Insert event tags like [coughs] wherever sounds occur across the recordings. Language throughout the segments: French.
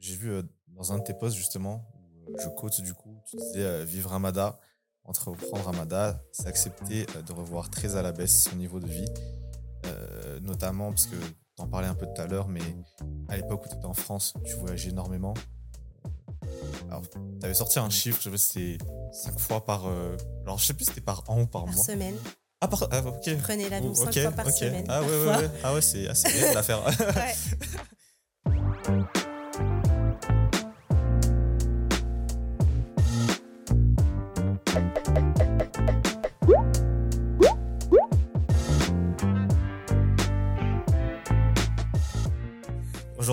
j'ai vu euh, dans un de tes posts justement, où euh, je coach du coup, tu disais euh, vivre Ramada, entreprendre Ramada, c'est accepter de revoir très à la baisse son niveau de vie. Notamment parce que tu en parlais un peu tout à l'heure, mais à l'époque où tu étais en France, tu voyageais énormément. Alors, tu avais sorti un chiffre, je sais pas si c'était 5 fois par. alors, je sais plus si c'était par an ou par, Par mois. semaine. Ah, par. Ah, ok. Prenez l'avion Oh, fois par semaine. Ah, ouais, ouais, ouais. Ah, ouais, c'est assez réel [laughs] l'affaire. Ouais. [laughs]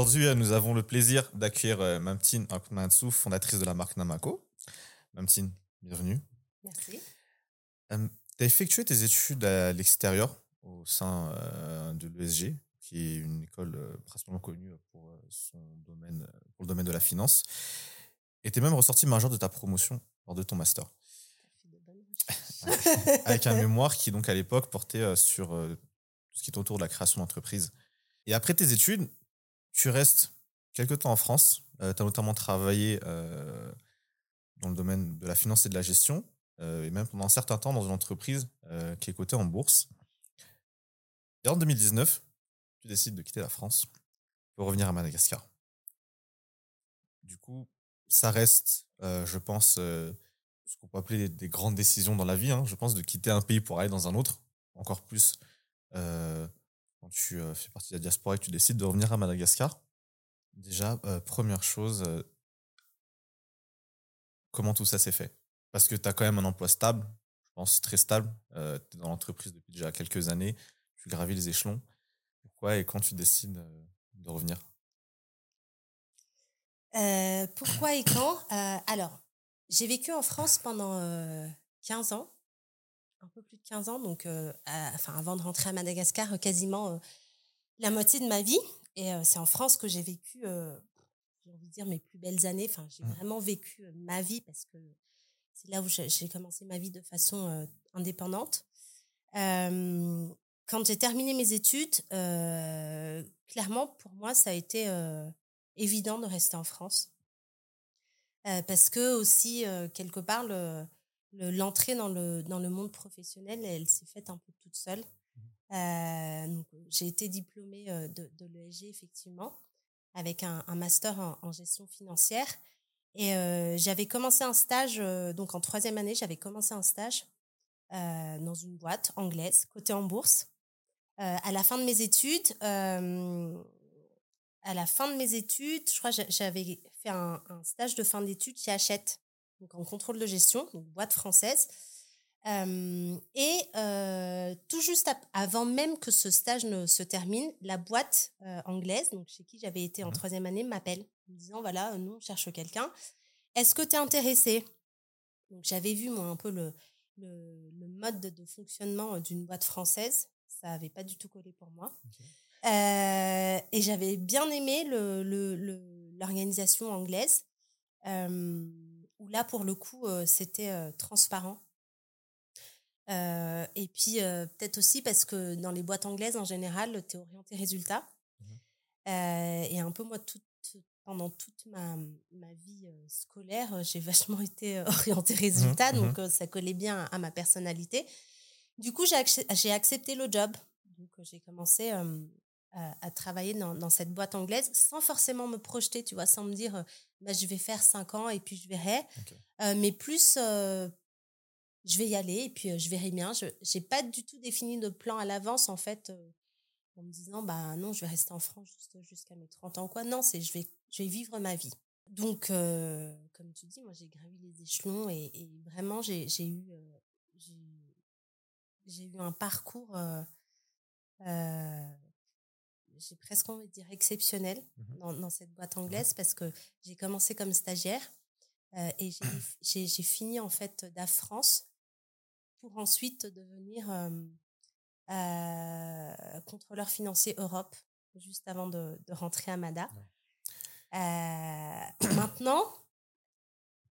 Aujourd'hui, euh, nous avons le plaisir d'accueillir euh, Mamtine Akmansou, fondatrice de la marque Namako. Mamtine, bienvenue. Merci. tu as effectué tes études à l'extérieur au sein euh, de l'ESG, qui est une école euh, principalement connue pour, euh, son domaine, euh, pour le domaine de la finance. Et tu es même ressorti major de ta promotion lors de ton master, [laughs] avec un mémoire qui, donc, à l'époque, portait euh, sur euh, tout ce qui est autour de la création d'entreprise. Et après tes études, tu restes quelques temps en France. tu as notamment travaillé euh, dans le domaine de la finance et de la gestion, euh, et même pendant un certain temps dans une entreprise euh, qui est cotée en bourse. Et en 2019, tu décides de quitter la France pour revenir à Madagascar. Du coup, ça reste, euh, je pense, euh, ce qu'on peut appeler des, des grandes décisions dans la vie. hein. Je pense de quitter un pays pour aller dans un autre, encore plus euh, quand tu euh, fais partie de la diaspora et que tu décides de revenir à Madagascar. Déjà, euh, première chose, euh, comment tout ça s'est fait? Parce que tu as quand même un emploi stable, je pense très stable. tu es dans l'entreprise depuis déjà quelques années, tu gravis les échelons. Pourquoi et quand tu décides de revenir? Pourquoi et quand? Alors, j'ai vécu en France pendant euh, 15 ans, un peu plus de 15 ans, donc euh, à- enfin, avant de rentrer à Madagascar, euh, quasiment euh, la moitié de ma vie. Et c'est en France que j'ai vécu, j'ai envie de dire, mes plus belles années. Enfin, j'ai Mhm. vraiment vécu ma vie parce que c'est là où j'ai commencé ma vie de façon indépendante. Euh, quand j'ai terminé mes études, euh, clairement, pour moi, ça a été euh, évident de rester en France. Parce que aussi, quelque part, le- le- l'entrée dans, le, dans le monde professionnel, elle s'est faite un peu toute seule. Euh, donc, j'ai été diplômée euh, de, de l'ESG, effectivement, avec un, un master en, en gestion financière. Et euh, j'avais commencé un stage, euh, donc en troisième année, j'avais commencé un stage euh, dans une boîte anglaise, cotée en bourse. Euh, à la fin de mes études, euh, à la fin de mes études, je crois j'avais fait un, un stage de fin d'études chez Hachette, donc en contrôle de gestion, donc boîte française. Euh, et euh, tout juste avant même que ce stage ne se termine, la boîte euh, anglaise, donc chez qui j'avais été en Mhm. troisième année, m'appelle en me disant voilà, nous on cherche quelqu'un. Est-ce que tu es intéressé? Donc j'avais vu moi un peu le, le, le mode de, fonctionnement d'une boîte française. Ça n'avait pas du tout collé pour moi. Et j'avais bien aimé le- le- l'organisation anglaise, euh, où là, pour le coup, euh, c'était euh, transparent. Euh, et puis, peut-être aussi parce que dans les boîtes anglaises, en général, tu es orienté résultat. Euh, et un peu, moi, toute, pendant toute ma, ma vie scolaire, j'ai [laughs] vachement été orientée résultat, mhm. donc ça collait bien à ma personnalité. Du coup, j'ai j'ai accepté le job. Donc, j'ai commencé euh, à, travailler dans, dans cette boîte anglaise sans forcément me projeter, tu vois, sans me dire, euh, bah, je vais faire cinq ans et puis je verrai. Euh, mais plus, euh, je vais y aller et puis euh, je verrai bien. Je n'ai pas du tout défini de plan à l'avance, en fait, en me disant, bah non, je vais rester en France jusqu'à mes 30 ans. Quoi. Non, c'est je vais, je vais vivre ma vie. Donc, comme tu dis, moi, j'ai gravi les échelons et, et vraiment, j'ai j'ai eu, j'ai- eu un parcours, j'ai presque envie de dire exceptionnel Mhm. dans, dans cette boîte anglaise parce que j'ai commencé comme stagiaire euh, et j'ai- j'ai fini en fait DAF France pour ensuite devenir euh, euh, contrôleur financier Europe juste avant de, de rentrer à MADA. Maintenant,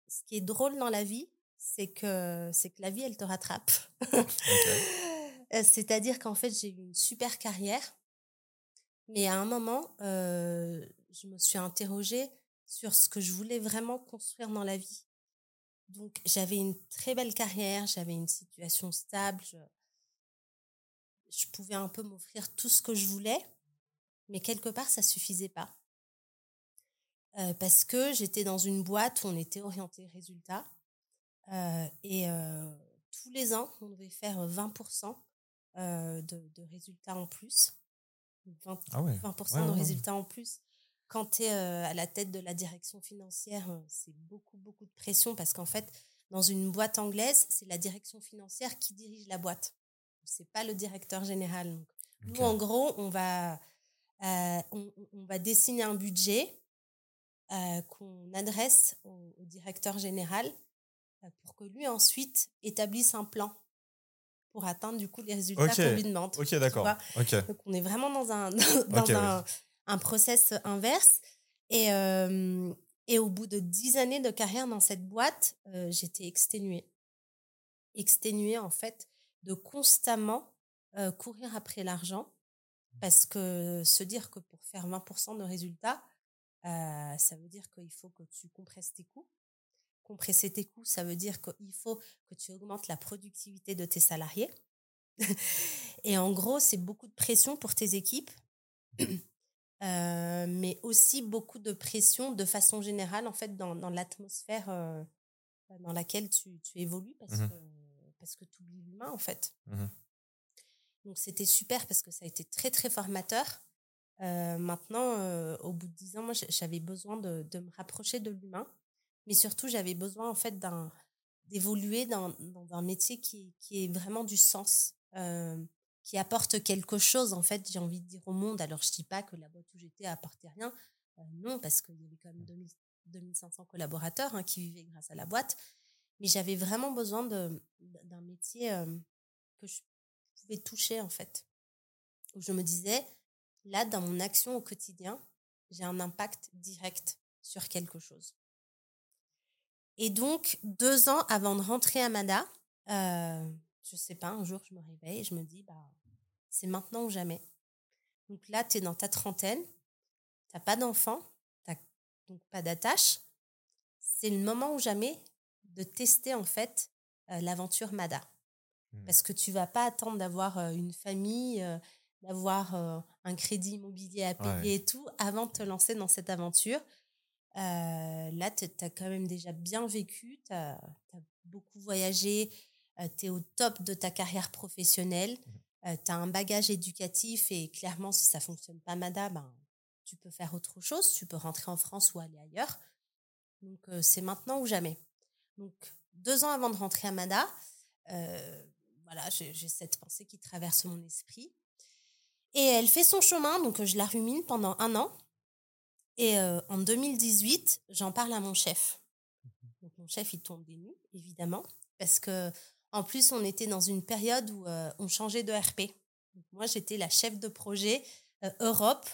ce qui est drôle dans la vie, c'est que, c'est que la vie, elle te rattrape. [laughs] C'est-à-dire qu'en fait, j'ai eu une super carrière, mais à un moment, euh, je me suis interrogée sur ce que je voulais vraiment construire dans la vie. Donc, j'avais une très belle carrière, j'avais une situation stable, je, pouvais un peu m'offrir tout ce que je voulais, mais quelque part, ça suffisait pas. Euh, parce que j'étais dans une boîte où on était orienté résultat. Euh, et tous les ans, on devait faire 20% de, de, résultats en plus. 20, ah de résultats en plus. Quand tu es à la tête de la direction financière, c'est beaucoup, beaucoup de pression parce qu'en fait, dans une boîte anglaise, c'est la direction financière qui dirige la boîte. C'est pas le directeur général. Nous, en gros, on va, on, on, va dessiner un budget euh, qu'on adresse au, directeur général euh, pour que lui ensuite établisse un plan pour atteindre du coup les résultats qu'on lui demande. Ok, d'accord. Donc on est vraiment dans un, [laughs] dans un, un, process inverse. Et, euh, et au bout de dix années de carrière dans cette boîte, j'étais exténuée. Exténuée en fait de constamment courir après l'argent parce que se dire que pour faire 20% de résultats, euh, ça veut dire qu'il faut que tu compresses tes coûts. Compresser tes coûts, ça veut dire qu'il faut que tu augmentes la productivité de tes salariés. et en gros, c'est beaucoup de pression pour tes équipes, [clears throat] euh, mais aussi beaucoup de pression de façon générale, en fait, dans, dans l'atmosphère euh, dans laquelle tu, tu évolues, parce mmh que, parce que tu oublies l'humain, en fait. Mmh Donc, c'était super parce que ça a été très, très formateur. Euh, maintenant, au bout de dix ans, moi, j'avais besoin de, de, me rapprocher de l'humain, mais surtout, j'avais besoin en fait d'évoluer dans, un métier qui, qui est vraiment du sens, euh, qui apporte quelque chose. En fait, j'ai envie de dire au monde. Alors, je dis pas que la boîte où j'étais apportait rien, euh, non, parce qu'il y avait quand même 2000, 2500 collaborateurs hein, qui vivaient grâce à la boîte. Mais j'avais vraiment besoin d'un métier que je pouvais toucher en fait, où je me disais Là, dans mon action au quotidien, j'ai un impact direct sur quelque chose. Et donc, deux ans avant de rentrer à Mada, euh, je sais pas, un jour, je me réveille et je me dis, bah, c'est maintenant ou jamais. Donc là, tu es dans ta trentaine, tu pas d'enfant, tu donc pas d'attache. C'est le moment ou jamais de tester en fait euh, l'aventure Mada. Mmh. Parce que tu vas pas attendre d'avoir euh, une famille, euh, d'avoir un crédit immobilier à payer et tout avant de te lancer dans cette aventure. Euh, là, tu as quand même déjà bien vécu, tu as, beaucoup voyagé, euh, tu es au top de ta carrière professionnelle, mmh. tu as un bagage éducatif et clairement, si ça fonctionne pas, madame, ben, tu peux faire autre chose, tu peux rentrer en France ou aller ailleurs. Donc, c'est maintenant ou jamais. Donc, deux ans avant de rentrer à Mada, voilà, j'ai cette pensée qui traverse mon esprit. Et elle fait son chemin, donc je la rumine pendant un an. Et euh, en 2018, j'en parle à mon chef. Donc mon chef, il tombe des nues, évidemment, parce que en plus, on était dans une période où euh, on changeait de RP. moi, j'étais la chef de projet euh, Europe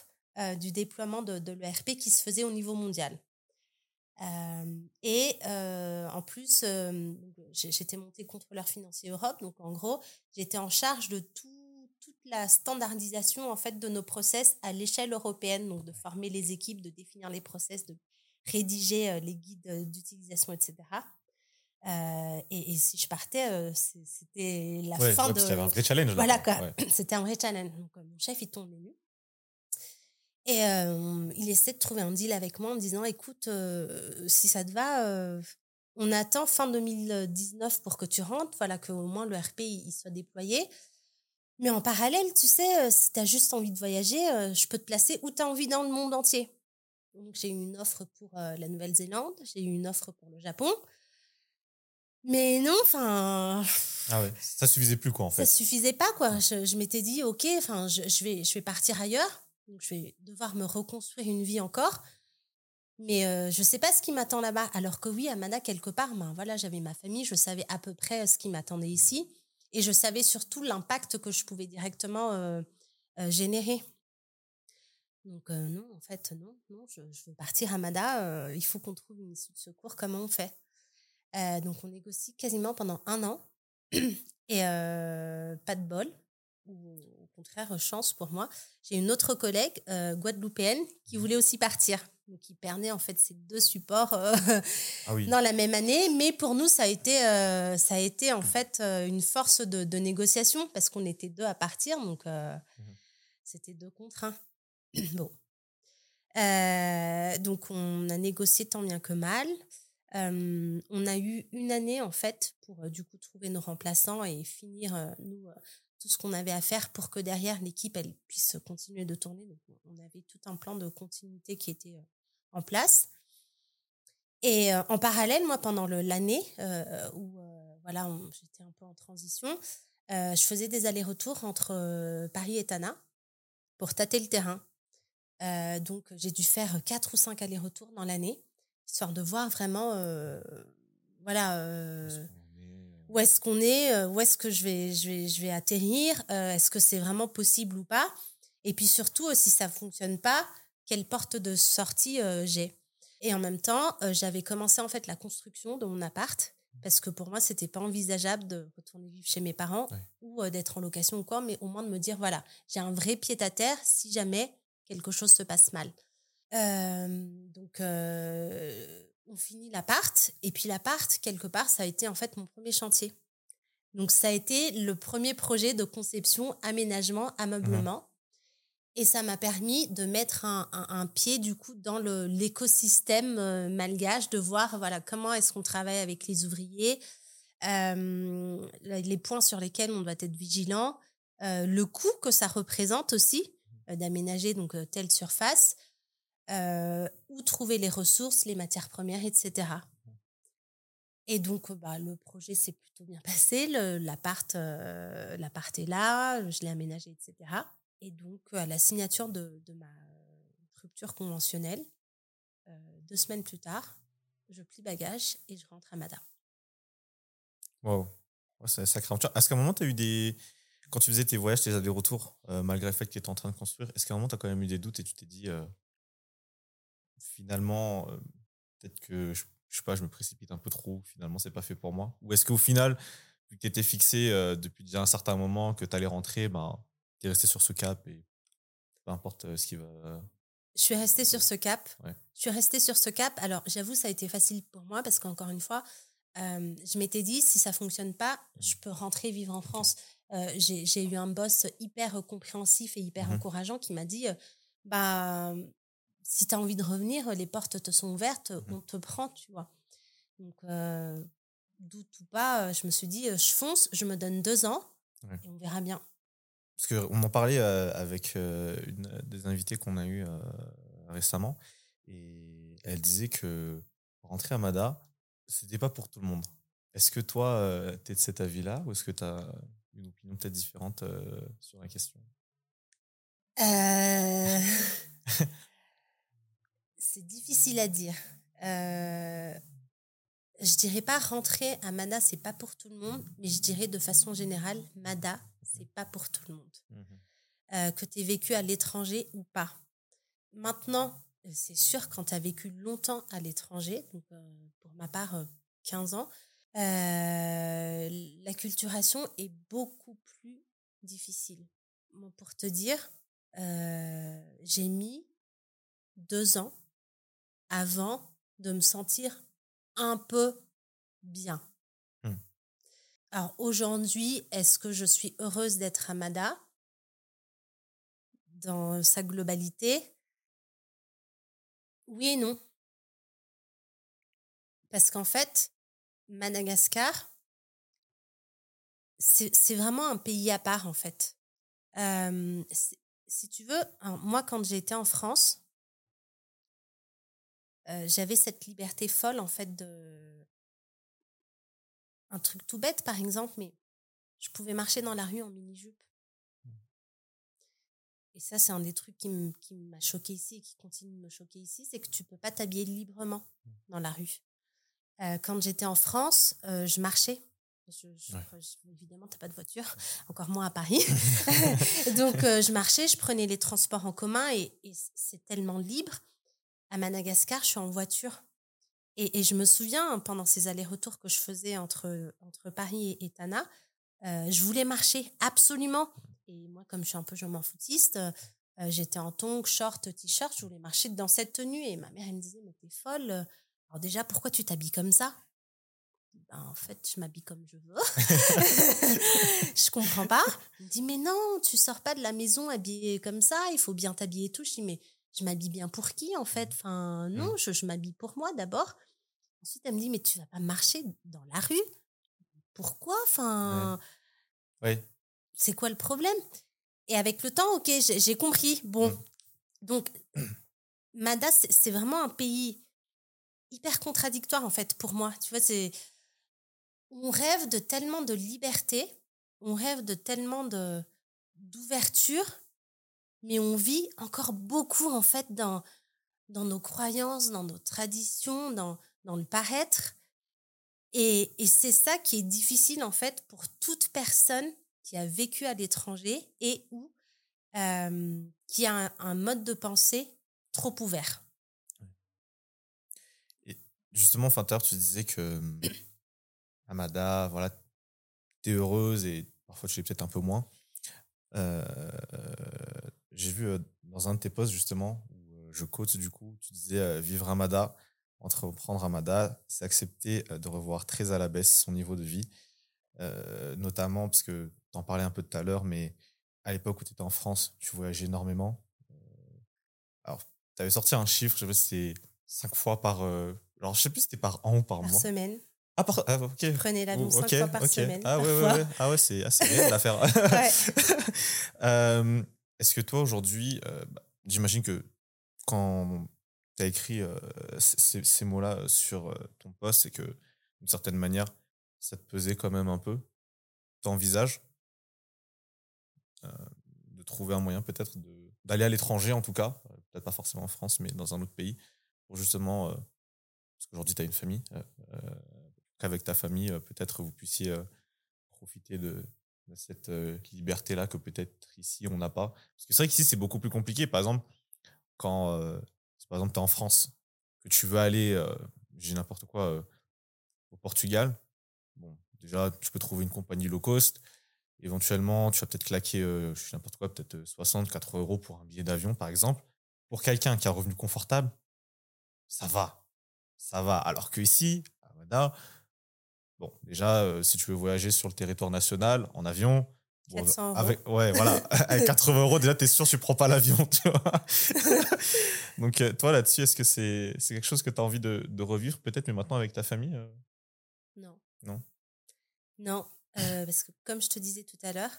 du déploiement de, de l'ERP qui se faisait au niveau mondial. et en plus, j'étais montée contrôleur financier Europe, donc en gros, j'étais en charge de tout la standardisation en fait de nos process à l'échelle européenne, donc de former les équipes, de définir les process, de rédiger euh, les guides euh, d'utilisation, etc. Euh, et, si je partais, c'était la fin de. C'était un vrai challenge. Voilà [laughs] C'était un vrai challenge. Donc, mon chef, il tombe nu. Et il essaie de trouver un deal avec moi en me disant écoute, si ça te va, on attend fin 2019 pour que tu rentres, voilà, qu'au moins le RP il soit déployé. Mais en parallèle, tu sais, euh, si tu as juste envie de voyager, euh, je peux te placer où tu as envie dans le monde entier. Donc, j'ai eu une offre pour euh, la Nouvelle-Zélande, j'ai eu une offre pour le Japon. Mais non, enfin. Ah ouais, ça suffisait plus, quoi, en fait. Ça suffisait pas, quoi. Je, m'étais dit, OK, enfin, je, je, vais, je vais partir ailleurs. Donc, je vais devoir me reconstruire une vie encore. Mais je je sais pas ce qui m'attend là-bas. Alors que oui, à Mana, quelque part, ben, voilà, j'avais ma famille, je savais à peu près ce qui m'attendait ici. Et je savais surtout l'impact que je pouvais directement euh, euh, générer. Donc euh, non, en fait, non, non, je, veux partir à Mada, il faut qu'on trouve une issue de secours, comment on fait? Donc on négocie quasiment pendant un an, [clears throat] et pas de bol. Ou au contraire, chance pour moi, j'ai une autre collègue euh, guadeloupéenne qui voulait aussi partir. Donc, qui perdait en fait ces deux supports euh, ah dans la même année. Mais pour nous, ça a été, euh, ça a été en fait une force de, négociation parce qu'on était deux à partir. Donc, mmh c'était deux contre un. [clears throat] bon. donc, on a négocié tant bien que mal. on a eu une année en fait pour du coup trouver nos remplaçants et finir nous tout ce qu'on avait à faire pour que derrière l'équipe elle puisse continuer de tourner. Donc on avait tout un plan de continuité qui était euh, en place. Et euh, en parallèle, moi pendant l'année euh, où voilà j'étais un peu en transition, je faisais des allers-retours entre Paris et Tana pour tâter le terrain. donc j'ai dû faire quatre ou cinq allers-retours dans l'année histoire de voir vraiment voilà où est-ce qu'on est, euh, où est-ce que je vais, je vais, je vais atterrir, euh, est-ce que c'est vraiment possible ou pas? Et puis surtout, euh, si ça fonctionne pas, quelle porte de sortie j'ai? Et en même temps, j'avais commencé en fait la construction de mon appart parce que pour moi, c'était pas envisageable de retourner vivre chez mes parents ou d'être en location ou quoi, mais au moins de me dire voilà, j'ai un vrai pied à terre si jamais quelque chose se passe mal. donc on finit l'appart. Et puis l'appart, quelque part, ça a été en fait mon premier chantier. Donc ça a été le premier projet de conception, aménagement, ameublement. Mmh Et ça m'a permis de mettre un, pied du coup dans l'écosystème euh, malgache, de voir voilà comment est-ce qu'on travaille avec les ouvriers, euh, les points sur lesquels on doit être vigilant, euh, le coût que ça représente aussi d'aménager donc telle surface, euh, où trouver les ressources, les matières premières, etc. Et donc, bah, le projet s'est plutôt bien [laughs] passé. L'appart euh, est là, je l'ai aménagé, etc. Et donc, à la signature de, ma rupture conventionnelle, euh, deux semaines plus tard, je plie bagage et je rentre à Mada. Wow, c'est sacré. Est-ce qu'à un moment, tu as eu des. Quand tu faisais tes voyages, tes allers-retours, malgré le fait que tu étais en train de construire, est-ce qu'à un moment, tu as quand même eu des doutes et tu t'es dit finalement, euh, peut-être que je, je, sais pas, je me précipite un peu trop, finalement, c'est pas fait pour moi Ou est-ce qu'au final, vu que tu étais fixé euh, depuis déjà un certain moment, que tu allais rentrer, ben, tu es resté sur ce cap et peu importe euh, ce qui va. Je suis restée sur ce cap. Je suis restée sur ce cap. Alors, j'avoue, ça a été facile pour moi parce qu'encore une fois, je m'étais dit, si ça fonctionne pas, mmh. je peux rentrer vivre en France. J'ai eu un boss hyper compréhensif et hyper mmh encourageant qui m'a dit, bah, si tu as envie de revenir, les portes te sont ouvertes, mmh on te prend, tu vois. Donc, euh, doute ou pas, euh, je me suis dit, euh, je fonce, je me donne deux ans et on verra bien. Parce qu'on en parlait avec une des invités qu'on a eu récemment et elle disait que rentrer à Mada, c'était pas pour tout le monde. Est-ce que toi, tu es de cet avis-là ou est-ce que tu as une opinion peut-être différente sur la question? [laughs] C'est difficile à dire. Euh, je dirais pas rentrer à Mada, c'est pas pour tout le monde, mais je dirais de façon générale, Mada, c'est pas pour tout le monde. Mmh euh, que tu aies vécu à l'étranger ou pas. Maintenant, c'est sûr, quand tu as vécu longtemps à l'étranger, donc euh, pour ma part, 15 ans, la culturation est beaucoup plus difficile. pour te dire, j'ai mis deux ans avant de me sentir un peu bien. Mmh. Alors aujourd'hui, est-ce que je suis heureuse d'être à Mada? Dans sa globalité? Oui et non. Parce qu'en fait, Madagascar, c'est vraiment un pays à part en fait. si tu veux, moi quand j'étais en France, j'avais cette liberté folle en fait de un truc tout bête par exemple mais je pouvais marcher dans la rue en mini jupe mmh. et ça c'est un des trucs qui m'a choqué ici et qui continue de me choquer ici c'est que tu peux pas t'habiller librement mmh. dans la rue quand j'étais en France je marchais je, je, évidemment, tu n'as pas de voiture, [laughs] encore moins à Paris. [laughs] Donc, je marchais, je prenais les transports en commun et c'est tellement libre à Madagascar, je suis en voiture. Et, je me souviens, pendant ces allers-retours que je faisais entre, entre Paris et, Tana, je voulais marcher absolument. Et moi, comme je suis un peu je m'en foutiste, j'étais en tongs, short, t-shirt, je voulais marcher dans cette tenue. Et ma mère, elle me disait, mais t'es folle. Alors déjà, pourquoi tu t'habilles comme ça? Ben, en fait, je m'habille comme je veux. [laughs] je comprends pas. Il me dit, mais non, tu sors pas de la maison habillée comme ça, il faut bien t'habiller et tout. Je dis, mais je m'habille bien pour qui, en fait? Enfin, non, mmh. je, m'habille pour moi d'abord. Ensuite, elle me dit, mais tu vas pas marcher dans la rue? Pourquoi? Enfin, c'est quoi le problème? Et avec le temps, ok, j'ai compris. Bon, mmh. donc, [clears throat] Mada, c'est vraiment un pays hyper contradictoire, en fait, pour moi. Tu vois, c'est on rêve de tellement de liberté, on rêve de tellement de d'ouverture, mais on vit encore beaucoup en fait dans dans nos croyances, dans nos traditions, dans dans le paraître. Et, et c'est ça qui est difficile en fait pour toute personne qui a vécu à l'étranger et ou euh, qui a un, mode de pensée trop ouvert. Justement, Finter, tu disais que [coughs] Amada, voilà, tu es heureuse et parfois tu l'es peut-être un peu moins. Euh, j'ai vu euh, dans un de tes posts justement, où euh, je coach du coup, tu disais vivre Amada, entreprendre Amada, c'est accepter de revoir très à la baisse son niveau de vie, notamment parce que tu en parlais un peu tout à l'heure, mais à l'époque où tu étais en France, tu voyageais énormément. alors, tu avais sorti un chiffre, je sais pas si c'était cinq fois par. alors, je sais plus si c'était par an ou par, par mois. semaine. Ah, par, ah, ok. Prenez l'avion cinq fois par semaine. Ah, ouais, ouais, ouais, Ah, ouais, c'est assez [laughs] réel l'affaire. [laughs] euh, Est-ce que toi, aujourd'hui, euh, bah, j'imagine que quand tu as écrit euh, ces, mots-là sur euh, ton poste, c'est que, d'une certaine manière, ça te pesait quand même un peu. Tu envisages de trouver un moyen peut-être d'aller à l'étranger, en tout cas, peut-être pas forcément en France, mais dans un autre pays, pour justement. parce qu'aujourd'hui, tu as une famille avec ta famille, peut-être vous puissiez profiter de, cette euh, liberté-là que peut-être ici on n'a pas. Parce que c'est vrai qu'ici c'est beaucoup plus compliqué. Par exemple, quand par exemple tu es en France, que tu veux aller, j'ai n'importe quoi, au Portugal, bon, déjà tu peux trouver une compagnie low cost. Éventuellement, tu vas peut-être claquer, je sais n'importe quoi, peut-être 60, 80 euros pour un billet d'avion, par exemple. Pour quelqu'un qui a un revenu confortable, ça va. Ça va. Alors que ici, à Bon, déjà, euh, si tu veux voyager sur le territoire national en avion, avec, ouais, voilà, [laughs] avec 80 euros, déjà, tu es sûr que tu prends pas l'avion, [laughs] tu vois. [laughs] Donc, euh, toi, là-dessus, est-ce que c'est c'est quelque chose que tu as envie de, de revivre, peut-être, mais maintenant avec ta famille euh? Non. Non? Non, parce que comme je te disais tout à l'heure,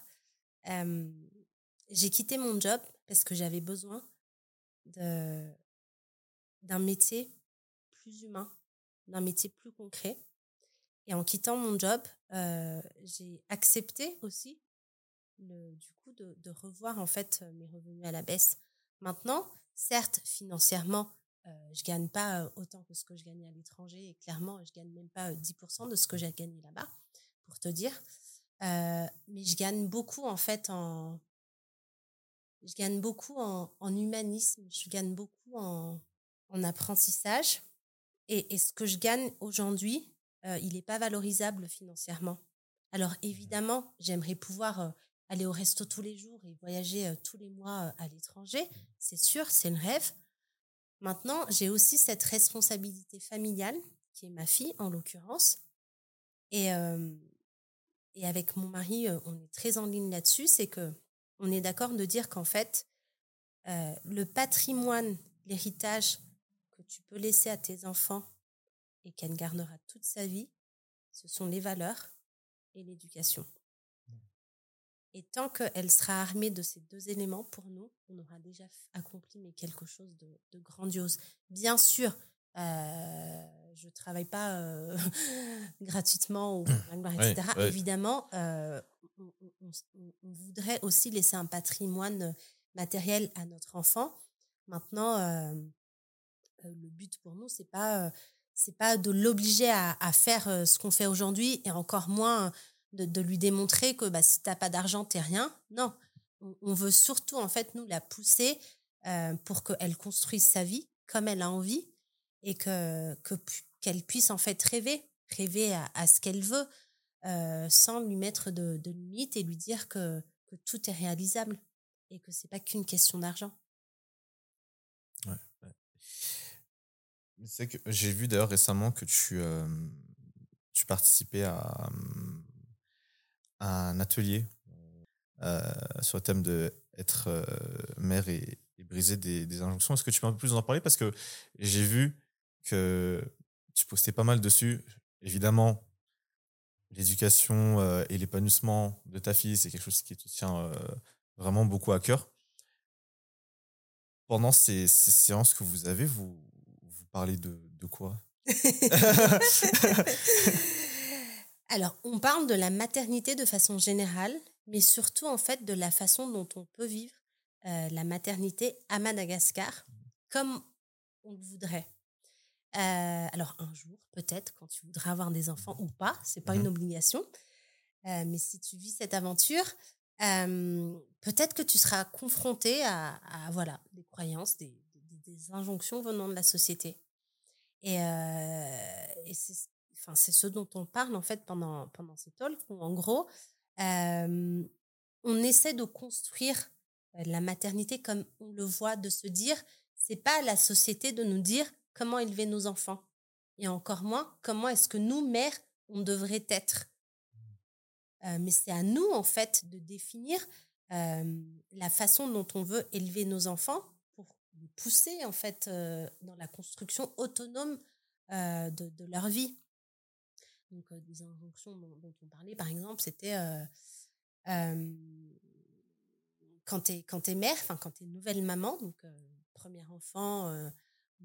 j'ai quitté mon job parce que j'avais besoin d'un métier plus humain, d'un métier plus concret. Et en quittant mon job, euh, j'ai accepté aussi du coup de, revoir en fait euh, mes revenus à la baisse. Maintenant, certes, financièrement, euh, je gagne pas euh, autant que ce que je gagnais à l'étranger et clairement, je gagne même pas 10% de ce que j'ai gagné là-bas, pour te dire. Euh, mais je gagne beaucoup en fait en, je gagne beaucoup en, humanisme, je gagne beaucoup en, en apprentissage. Et ce que je gagne aujourd'hui, euh, il n'est pas valorisable financièrement. Alors mmh évidemment, j'aimerais pouvoir euh, aller au resto tous les jours et voyager euh, tous les mois à l'étranger. C'est sûr, c'est le rêve. Maintenant, j'ai aussi cette responsabilité familiale, qui est ma fille en l'occurrence. Et, et avec mon mari, on est très en ligne là-dessus, c'est que on est d'accord de dire qu'en fait, le patrimoine, l'héritage que tu peux laisser à tes enfants et qu'elle gardera toute sa vie, ce sont les valeurs et l'éducation. Et tant qu'elle sera armée de ces deux éléments, pour nous, on aura déjà accompli mais quelque chose de, grandiose. Bien sûr, euh, je ne travaille pas euh, [laughs] gratuitement, ou, etc. Évidemment, euh, on, on, voudrait aussi laisser un patrimoine matériel à notre enfant. Maintenant, le but pour nous, c'est pas c'est pas de l'obliger à, faire euh, ce qu'on fait aujourd'hui et encore moins de, lui démontrer que bah, si t'as pas d'argent, t'es rien. Non, on, veut surtout en fait nous la pousser euh, pour qu'elle construise sa vie comme elle a envie et que qu'elle puisse en fait rêver, rêver à, ce qu'elle veut. sans lui mettre de, de limites et lui dire que, que tout est réalisable et que c'est pas qu'une question d'argent. Ouais, C'est que j'ai vu d'ailleurs récemment que tu, tu participais à, un atelier sur le thème de être mère et, briser des, des injonctions. Est-ce que tu peux un peu plus en parler? Parce que j'ai vu que tu postais pas mal dessus. Évidemment, l'éducation et l'épanouissement de ta fille, c'est quelque chose qui te tient vraiment beaucoup à cœur. Pendant ces, séances que vous avez, vous, vous parlez de, de quoi? [laughs] Alors, on parle de la maternité de façon générale, mais surtout en fait de la façon dont on peut vivre euh, la maternité à Madagascar comme on le voudrait. Euh, alors un jour, peut-être, quand tu voudras avoir des enfants ou pas, c'est pas une mmh obligation. Euh, mais si tu vis cette aventure, peut-être que tu seras confronté à, voilà des croyances, des, injonctions venant de la société. Et, c'est enfin, ce dont on parle en fait pendant, pendant ces talks, où en gros, on essaie de construire la maternité comme on le voit, de se dire, c'est pas à la société de nous dire comment élever nos enfants. Et encore moins, comment est-ce que nous, mères, on devrait être. mais c'est à nous, en fait, de définir la façon dont on veut élever nos enfants pousser, en fait, dans la construction autonome de, leur vie. Donc, des injonctions dont, dont, on parlait, par exemple, c'était quand tu es, es mère, enfin quand tu es nouvelle maman, donc premier enfant,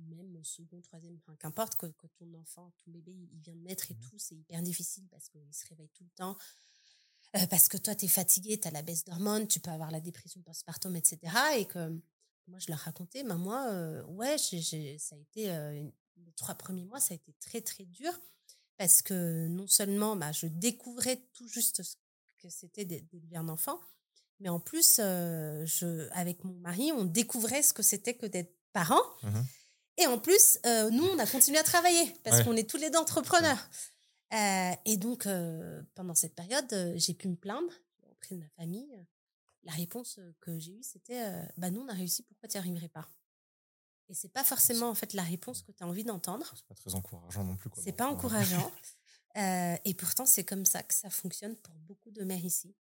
même second, troisième, enfin qu'importe, que, ton enfant, ton bébé, il vient de naître et mmh tout, c'est hyper difficile parce qu'il se réveille tout le temps. parce que toi, tu es fatigué, tu as la baisse d'hormones, tu peux avoir la dépression postpartum, etc. Et que moi, je leur racontais, bah, moi, ouais, j'ai, ça a été, les trois premiers mois, ça a été très, très dur parce que non seulement bah, je découvrais tout juste ce que c'était d'élever un enfant, mais en plus, je, avec mon mari, on découvrait ce que c'était que d'être parent. Mmh et en plus, nous, on a continué à travailler parce qu'on est tous les deux entrepreneurs. et donc, pendant cette période, j'ai pu me plaindre auprès de ma famille. La réponse que j'ai eue, c'était bah, Nous, on a réussi, pourquoi tu n'y arriverais pas? Et c'est pas forcément en fait la réponse que tu as envie d'entendre. C'est pas très encourageant non plus. C'est pas encourageant. [laughs] et pourtant, c'est comme ça que ça fonctionne pour beaucoup de mères ici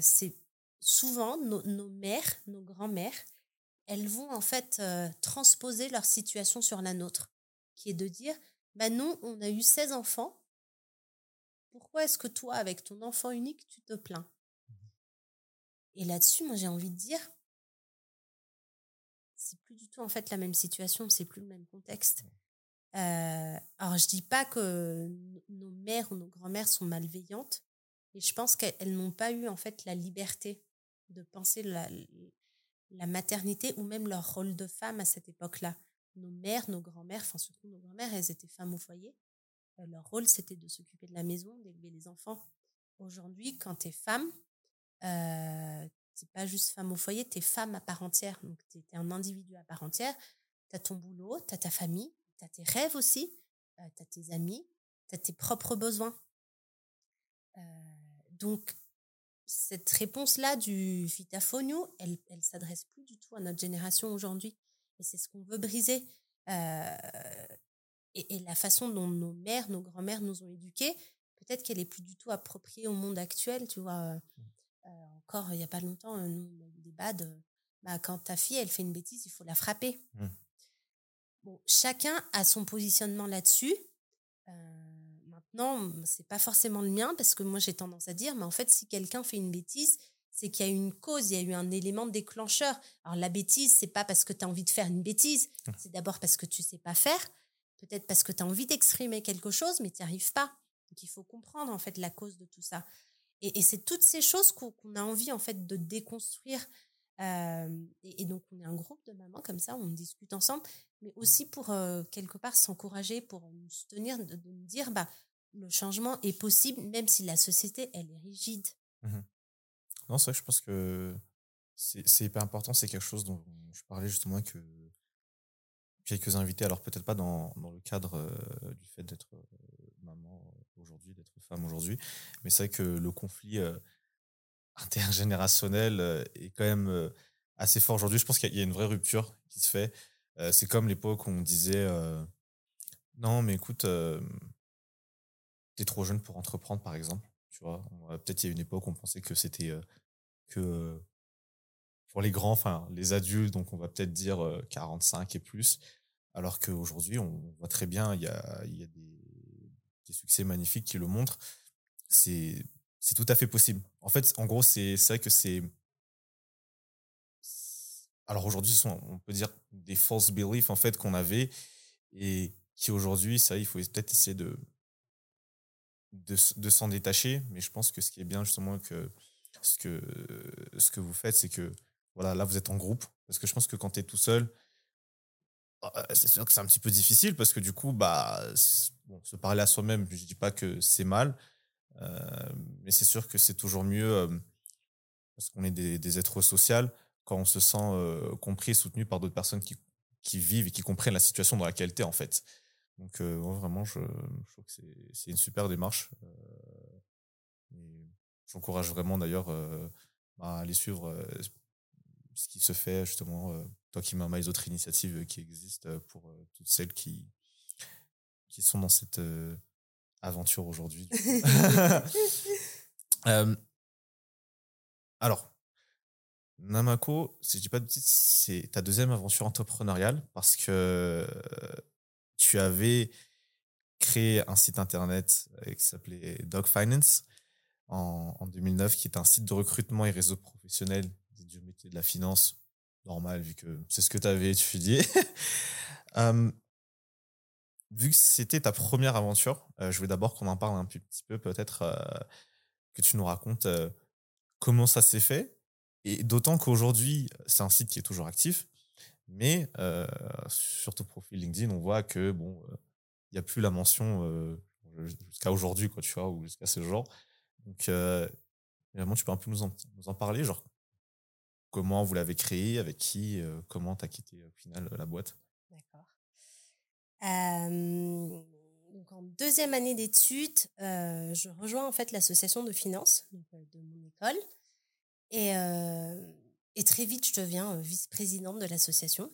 c'est souvent nos, mères, nos grands-mères, elles vont en fait transposer leur situation sur la nôtre, qui est de dire, bah nous, on a eu 16 enfants, pourquoi est-ce que toi, avec ton enfant unique, tu te plains? Et là-dessus, moi, j'ai envie de dire, c'est plus du tout en fait la même situation, c'est plus le même contexte. alors, je dis pas que nos mères ou nos grand-mères sont malveillantes, et je pense qu'elles n'ont pas eu en fait la liberté de penser la, la maternité ou même leur rôle de femme à cette époque-là. Nos mères, nos grands-mères, enfin surtout nos grands-mères, elles étaient femmes au foyer. Euh, leur rôle, c'était de s'occuper de la maison, d'élever les enfants. Aujourd'hui, quand tu es femme, euh, tu pas juste femme au foyer, tu es femme à part entière. Donc, tu es, un individu à part entière. Tu as ton boulot, tu as ta famille, tu as tes rêves aussi, euh, tu as tes amis, tu as tes propres besoins. Euh, donc, cette réponse-là du vitafonio, elle, elle s'adresse plus du tout à notre génération aujourd'hui. Et c'est ce qu'on veut briser. Euh, et, la façon dont nos mères, nos grands-mères nous ont éduqués, peut-être qu'elle est plus du tout appropriée au monde actuel. Tu vois, euh, mmh. Encore il n'y a pas longtemps, nous, on a eu des bah, quand ta fille, elle fait une bêtise, il faut la frapper. Mmh. Bon, chacun a son positionnement là-dessus. Non, c'est pas forcément le mien parce que moi j'ai tendance à dire, mais en fait, si quelqu'un fait une bêtise, c'est qu'il y a eu une cause, il y a eu un élément déclencheur. Alors la bêtise, c'est pas parce que tu as envie de faire une bêtise, mmh. c'est d'abord parce que tu sais pas faire, peut-être parce que tu as envie d'exprimer quelque chose, mais tu n'y arrives pas. Donc il faut comprendre en fait la cause de tout ça. Et, c'est toutes ces choses qu'on a envie en fait de déconstruire. et, donc on est un groupe de mamans comme ça, on discute ensemble, mais aussi pour quelque part s'encourager, pour nous soutenir, de, nous dire bah le changement est possible, même si la société, elle est rigide. Mmh non, c'est vrai que je pense que c'est hyper important. C'est quelque chose dont je parlais justement avec quelques invités. Alors, peut-être pas dans, dans, le cadre du fait d'être aujourd'hui, d'être femmes aujourd'hui. Mais c'est vrai que le conflit [laughs] intergénérationnel est quand même assez fort aujourd'hui. Je pense qu'il y a une vraie rupture qui se fait. c'est comme l'époque où on disait non, mais écoute, t'es trop jeune pour entreprendre, par exemple. Tu vois, peut-être il y a une époque où on pensait que c'était que pour les grands, enfin les adultes, donc on va peut-être dire 45 et plus, alors qu'aujourd'hui, on voit très bien, il y a, il y a des, des, succès magnifiques qui le montrent. C'est tout à fait possible. En fait, en gros, c'est vrai que c'est alors aujourd'hui, on peut dire des false beliefs en fait qu'on avait et qui aujourd'hui, ça, il faut peut-être essayer de de, s'en détacher. Mais je pense que ce qui est bien justement que ce que ce que vous faites, c'est que voilà, là vous êtes en groupe parce que je pense que quand tu es tout seul, bah, c'est sûr que c'est un petit peu difficile parce que du coup, bah, se parler à soi-même, je dis pas que c'est mal, euh, mais c'est sûr que c'est toujours mieux euh, parce qu'on est des, êtres sociaux quand on se sent euh, compris et soutenu par d'autres personnes qui, vivent et qui comprennent la situation dans laquelle tu es en fait. Donc vraiment, je, je, trouve que c'est une super démarche. J'encourage vraiment d'ailleurs à aller suivre ce qui se fait justement, toi qui m'as les autres initiatives qui existent pour toutes celles qui, qui sont dans cette aventure aujourd'hui. [laughs] [laughs] alors, Namako, si je dis pas de bêtises, c'est ta deuxième aventure entrepreneuriale parce que tu avais créé un site internet qui s'appelait Dog Finance en, en, 2009, qui est un site de recrutement et réseau professionnel du métier de la finance, normal, vu que c'est ce que tu avais étudié. [laughs] vu que c'était ta première aventure, euh, je veux d'abord qu'on en parle un petit peu, peut-être euh, que tu nous racontes euh, comment ça s'est fait. Et d'autant qu'aujourd'hui, c'est un site qui est toujours actif, mais sur ton profil LinkedIn, on voit que bon, il n'y a plus la mention jusqu'à aujourd'hui, quoi, tu vois, ou jusqu'à ce jour. Donc, vraiment, tu peux un peu nous en, parler, genre comment vous l'avez créé, avec qui, comment tu as quitté au final la boîte? Donc en deuxième année d'études, je rejoins en fait l'association de finance de mon école. Et, très vite, je deviens vice-présidente de l'association.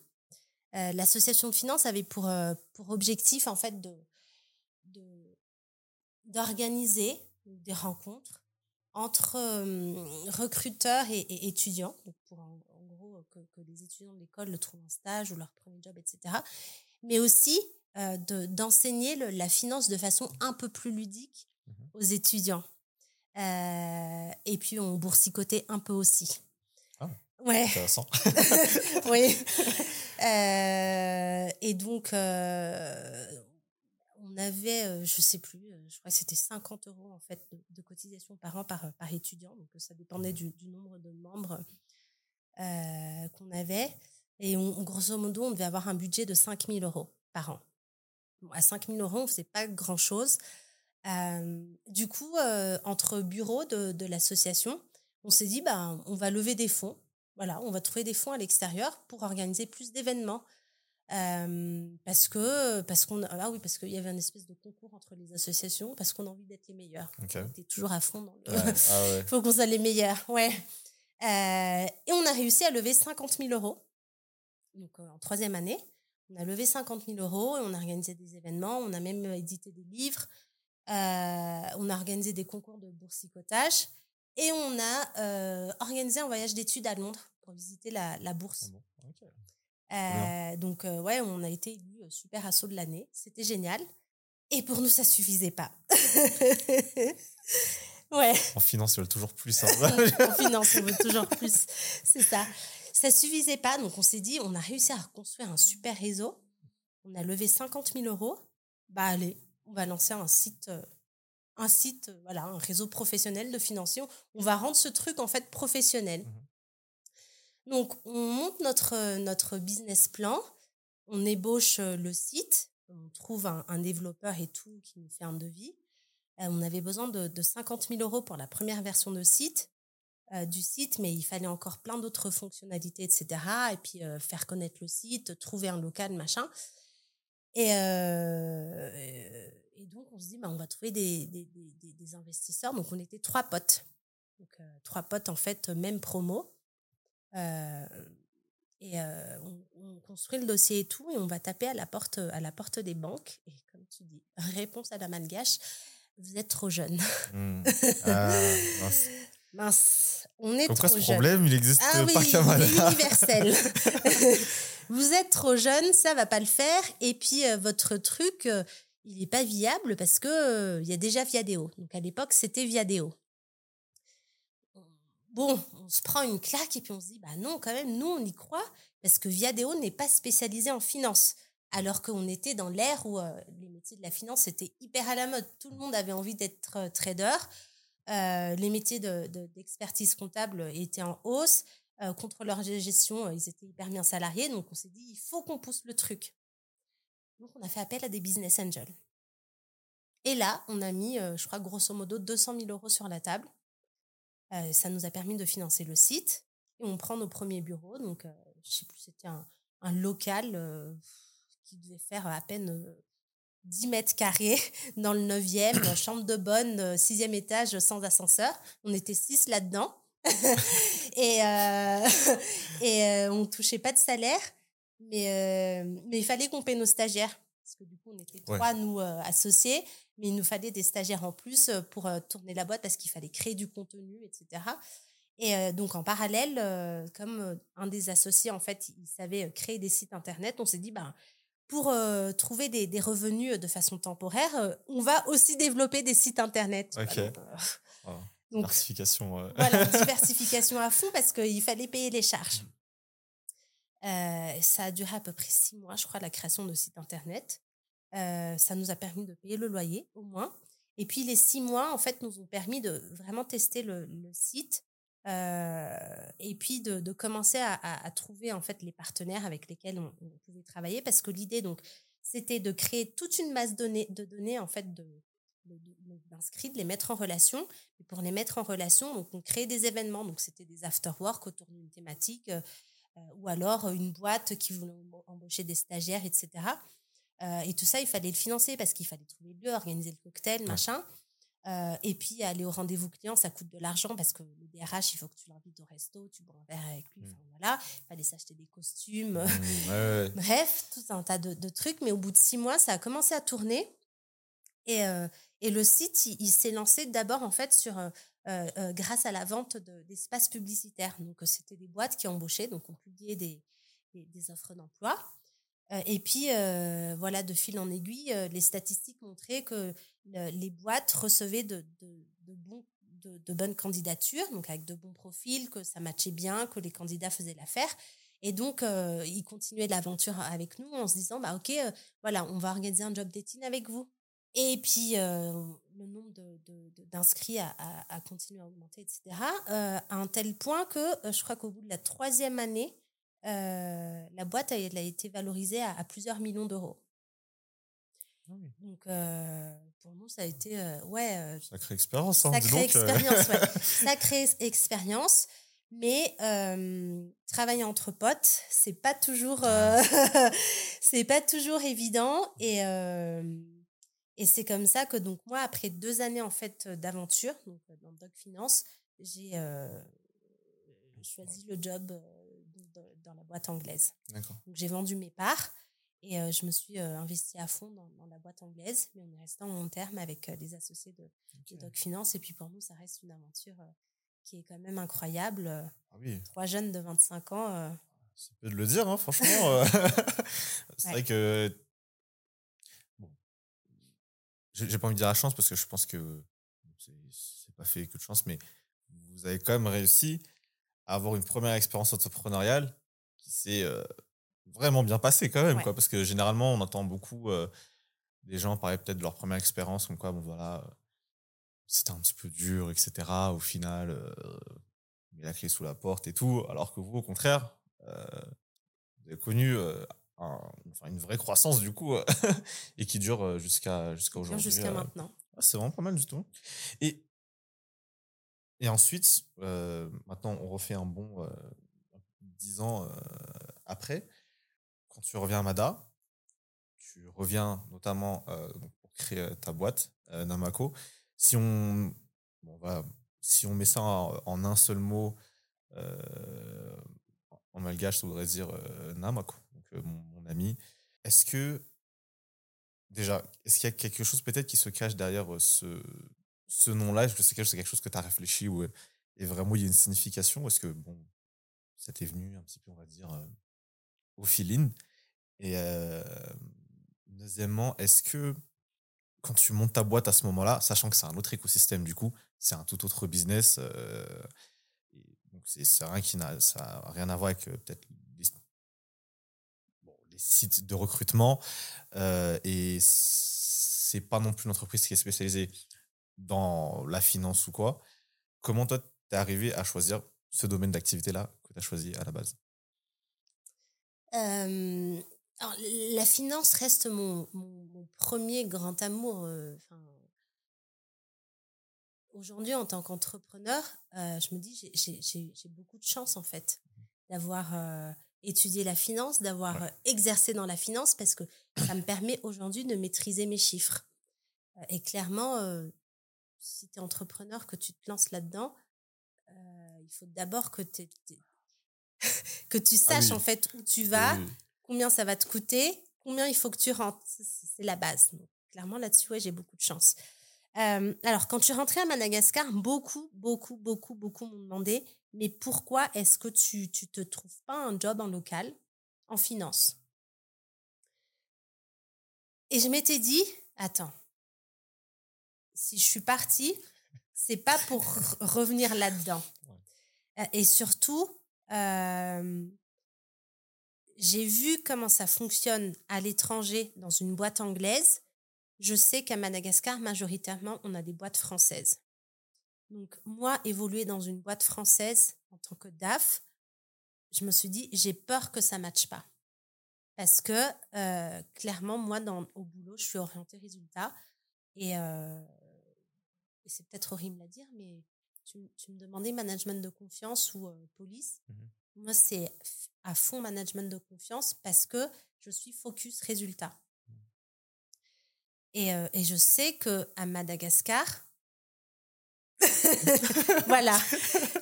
l'association de finance avait pour, pour objectif en fait de d'organiser des rencontres entre recruteurs et, étudiants, pour en, gros que, les étudiants de l'école trouvent un stage ou leur premier job, etc. Mais aussi d'enseigner la finance de façon un peu plus ludique mmh aux étudiants. et puis on boursicotait un peu aussi. Ah, ouais. Intéressant. [laughs] oui. [laughs] et donc, on avait, je sais plus, je crois que c'était 50 euros en fait de, cotisation par an par, par étudiant. Donc ça dépendait du, nombre de membres qu'on avait. Et grosso modo, on devait avoir un budget de 5000 euros par an. À 5000 euros, on ne faisait pas grand-chose. du coup, entre bureaux de, de l'association, on s'est dit, bah, on va lever des fonds. Voilà, on va trouver des fonds à l'extérieur pour organiser plus d'événements parce que parce qu'on ah oui parce qu'il y avait une espèce de concours entre les associations parce qu'on a envie d'être les meilleurs. On était toujours à fond dans le. [laughs] Ah faut qu'on soit les meilleurs, ouais. et on a réussi à lever 50 000 euros. Donc en troisième année, on a levé 50 000 euros et on a organisé des événements. On a même édité des livres. on a organisé des concours de boursicotage et on a organisé un voyage d'études à Londres pour visiter la, la bourse. Ah euh, donc, euh, ouais, on a été élu euh, super assaut de l'année. C'était génial. Et pour nous, ça suffisait pas. [laughs] ouais. En finance, ils veulent toujours plus. Hein. [laughs] en finance, on veut toujours plus. C'est ça. Ça suffisait pas. Donc, on s'est dit, on a réussi à reconstruire un super réseau. On a levé 50 000 euros. Bah, allez, on va lancer un site, un site, voilà, un réseau professionnel de financiers. On va rendre ce truc, en fait, professionnel. Mmh donc, on monte notre, notre business plan, on ébauche le site, on trouve un, développeur et tout qui nous fait un devis. on avait besoin de, 50 000 euros pour la première version de site, du site, mais il fallait encore plein d'autres fonctionnalités, etc. Et puis faire connaître le site, trouver un local, machin. Et, et donc, on se dit, bah, on va trouver des, des, des, investisseurs. Donc, on était trois potes. Donc, trois potes, en fait, même promo. et on, on, construit le dossier et tout, et on va taper à la porte, à la porte des banques. Et comme tu dis, [laughs] réponse à la malgache, vous êtes trop jeune. Mmh. [laughs] Ah, mince. On est trop ce problème, il existe ah, oui, Il est universel. [laughs] [laughs] vous êtes trop jeune, ça va pas le faire. Et puis, euh, votre truc, euh, il n'est pas viable parce que euh, il y a déjà Viadeo. Donc, à l'époque, c'était Viadeo. Bon, on se prend une claque et puis on se dit, bah non, quand même, nous, on y croit parce que Viadeo n'est pas spécialisé en finance alors qu'on était dans l'ère où euh, les métiers de la finance étaient hyper à la mode. Tout le monde avait envie d'être euh, trader. Euh, les métiers d'expertise comptable étaient en hausse. contrôleurs de gestion, ils étaient hyper bien salariés. Donc, on s'est dit, il faut qu'on pousse le truc. Donc, on a fait appel à des business angels. Et là, on a mis, je crois, grosso modo, 200 000 euros sur la table. ça nous a permis de financer le site. Et on prend nos premiers bureaux. Donc, je sais plus, c'était un, local qui devait faire à peine 10 euh, mètres carrés [laughs] dans le 9e, chambre de bonne, 6e euh, étage sans ascenseur. On était six là-dedans. [laughs] et euh, [laughs] et on touchait pas de salaire, mais, mais il fallait qu'on paie nos stagiaires. Parce que du coup, on était trois, nous, associés, mais il nous fallait des stagiaires en plus pour tourner la boîte parce qu'il fallait créer du contenu, etc. Et donc, en parallèle, comme un des associés, en fait, il savait créer des sites internet, on s'est dit, ben, pour euh, trouver des, revenus de façon temporaire, euh, on va aussi développer des sites internet. Ok. [laughs] donc, euh, diversification. Voilà, [laughs] diversification à fond parce qu'il fallait payer les charges. ça a duré à peu près six mois, je crois, la création de sites internet. ça nous a permis de payer le loyer, au moins. Et puis, les six mois, en fait, nous ont permis de vraiment tester le, le site, euh, et puis de, commencer à, trouver en fait les partenaires avec lesquels on, pouvait travailler parce que l'idée donc c'était de créer toute une masse de données en fait de d'inscrits, de, les mettre en relation. Et pour les mettre en relation, donc on crée des événements. Donc c'était des after-work autour d'une thématique euh, euh, ou alors une boîte qui voulait embaucher des stagiaires, etc. et tout ça, il fallait le financer parce qu'il fallait trouver le lieu, organiser le cocktail, machin. Euh, et puis aller au rendez-vous client, ça coûte de l'argent parce que le DRH, il faut que tu l'invites au resto, tu bois un verre avec lui. Mmh. voilà, il fallait s'acheter des costumes. Mmh, [laughs] Bref, tout un tas de, trucs. Mais au bout de six mois, ça a commencé à tourner. Et, euh, et le site, il, s'est lancé d'abord en fait sur euh, grâce à la vente d'espaces publicitaires. Donc c'était des boîtes qui embauchaient, donc on publiait des, des offres d'emploi. Et puis, voilà, de fil en aiguille, les statistiques montraient que les boîtes recevaient de, bonnes candidatures, donc avec de bons profils, que ça matchait bien, que les candidats faisaient l'affaire. Et donc, ils continuaient l'aventure avec nous en se disant, bah, OK, voilà, on va organiser un job dating avec vous. Et puis, le nombre d'inscrits a, continué à augmenter, etc. à un tel point que je crois qu'au bout de la troisième année, euh, la boîte elle a été valorisée à, plusieurs millions d'euros. Ah donc, euh, pour nous, ça a été. Euh, ouais. sacrée expérience, hein, Sacrée expérience, ouais. [laughs] Sacrée expérience. Mais travailler entre potes, c'est pas toujours, [laughs] c'est pas toujours évident. Et, et c'est comme ça que donc moi, après deux années en fait d'aventure, donc dans Doc Finance, j'ai choisi le job dans la boîte anglaise. j'ai vendu mes parts et euh, je me suis euh, investi à fond dans, la boîte anglaise, mais on est resté en long terme avec euh, des associés de, Doc Finance. Et puis pour nous, ça reste une aventure qui est quand même incroyable. Ah Trois jeunes de 25 ans. C'est peu de le dire, hein, franchement. [laughs] [laughs] c'est vrai que. Bon. J'ai pas envie de dire la chance parce que je pense que c'est pas fait que de chance, mais vous avez quand même réussi à avoir une première expérience entrepreneuriale qui s'est vraiment bien passée quand même, quoi, parce que généralement, on entend beaucoup des gens parler peut-être de leur première expérience, comme quoi, bon voilà, c'était un petit peu dur, etc. Au final, met la clé sous la porte et tout, alors que vous, au contraire, vous avez connu enfin, une vraie croissance du coup [laughs] et qui dure jusqu'à jusqu'à aujourd'hui. Jusqu'à maintenant. Ah, c'est vraiment pas mal du tout. Et et ensuite, euh, maintenant, on refait un bon euh, dix ans euh, après. Quand tu reviens à Mada, tu reviens notamment pour pour créer ta boîte, Namako. Si on, bon, si on met ça en, un seul mot, en malgache, ça voudrait dire Namako, donc mon, ami. Est-ce que, déjà, est-ce qu'il y a quelque chose peut-être qui se cache derrière ce, ce nom-là Est-ce que c'est quelque chose que tu as réfléchi ou et vraiment il y a une signification Est-ce que, bon, ça t'est venu un petit peu, on va dire, au feeling? Et deuxièmement, est-ce que quand tu montes ta boîte à ce moment-là, sachant que c'est un autre écosystème du coup, c'est un tout autre business, donc c'est rien qui n'a ça rien à voir avec peut-être les, sites de recrutement et c'est pas non plus une entreprise qui est spécialisée dans la finance ou quoi. Comment toi t'es arrivé à choisir ce domaine d'activité là que tu as choisi à la base? La finance reste mon, mon, premier grand amour. Aujourd'hui, en tant qu'entrepreneur, je me dis j'ai beaucoup de chance en fait d'avoir étudié la finance, d'avoir exercé dans la finance parce que ça me permet aujourd'hui de maîtriser mes chiffres. et clairement, si tu es entrepreneur, que tu te lances là-dedans, il faut d'abord que, [laughs] que tu ah saches en fait où tu vas, combien ça va te coûter, combien il faut que tu rentres. C'est la base. clairement, là-dessus, ouais, j'ai beaucoup de chance. alors, quand tu rentrais à Madagascar, beaucoup, beaucoup, beaucoup, beaucoup m'ont demandé, mais pourquoi est-ce que tu ne te trouves pas un job en local, en finance? Et je m'étais dit, attends, si je suis partie, c'est pas pour revenir là-dedans. Et surtout, j'ai vu comment ça fonctionne à l'étranger dans une boîte anglaise. Je sais qu'à Madagascar, majoritairement, on a des boîtes françaises. Donc, moi, évoluer dans une boîte française en tant que DAF, je me suis dit, j'ai peur que ça ne matche pas. Parce que, euh, clairement, moi, dans, au boulot, je suis orientée résultat. Et, euh, et c'est peut-être horrible à dire, mais tu, me demandais management de confiance ou euh, police. Mmh moi, c'est à fond management de confiance parce que je suis focus résultat. Et, euh, et je sais que à Madagascar, [laughs] [laughs] voilà.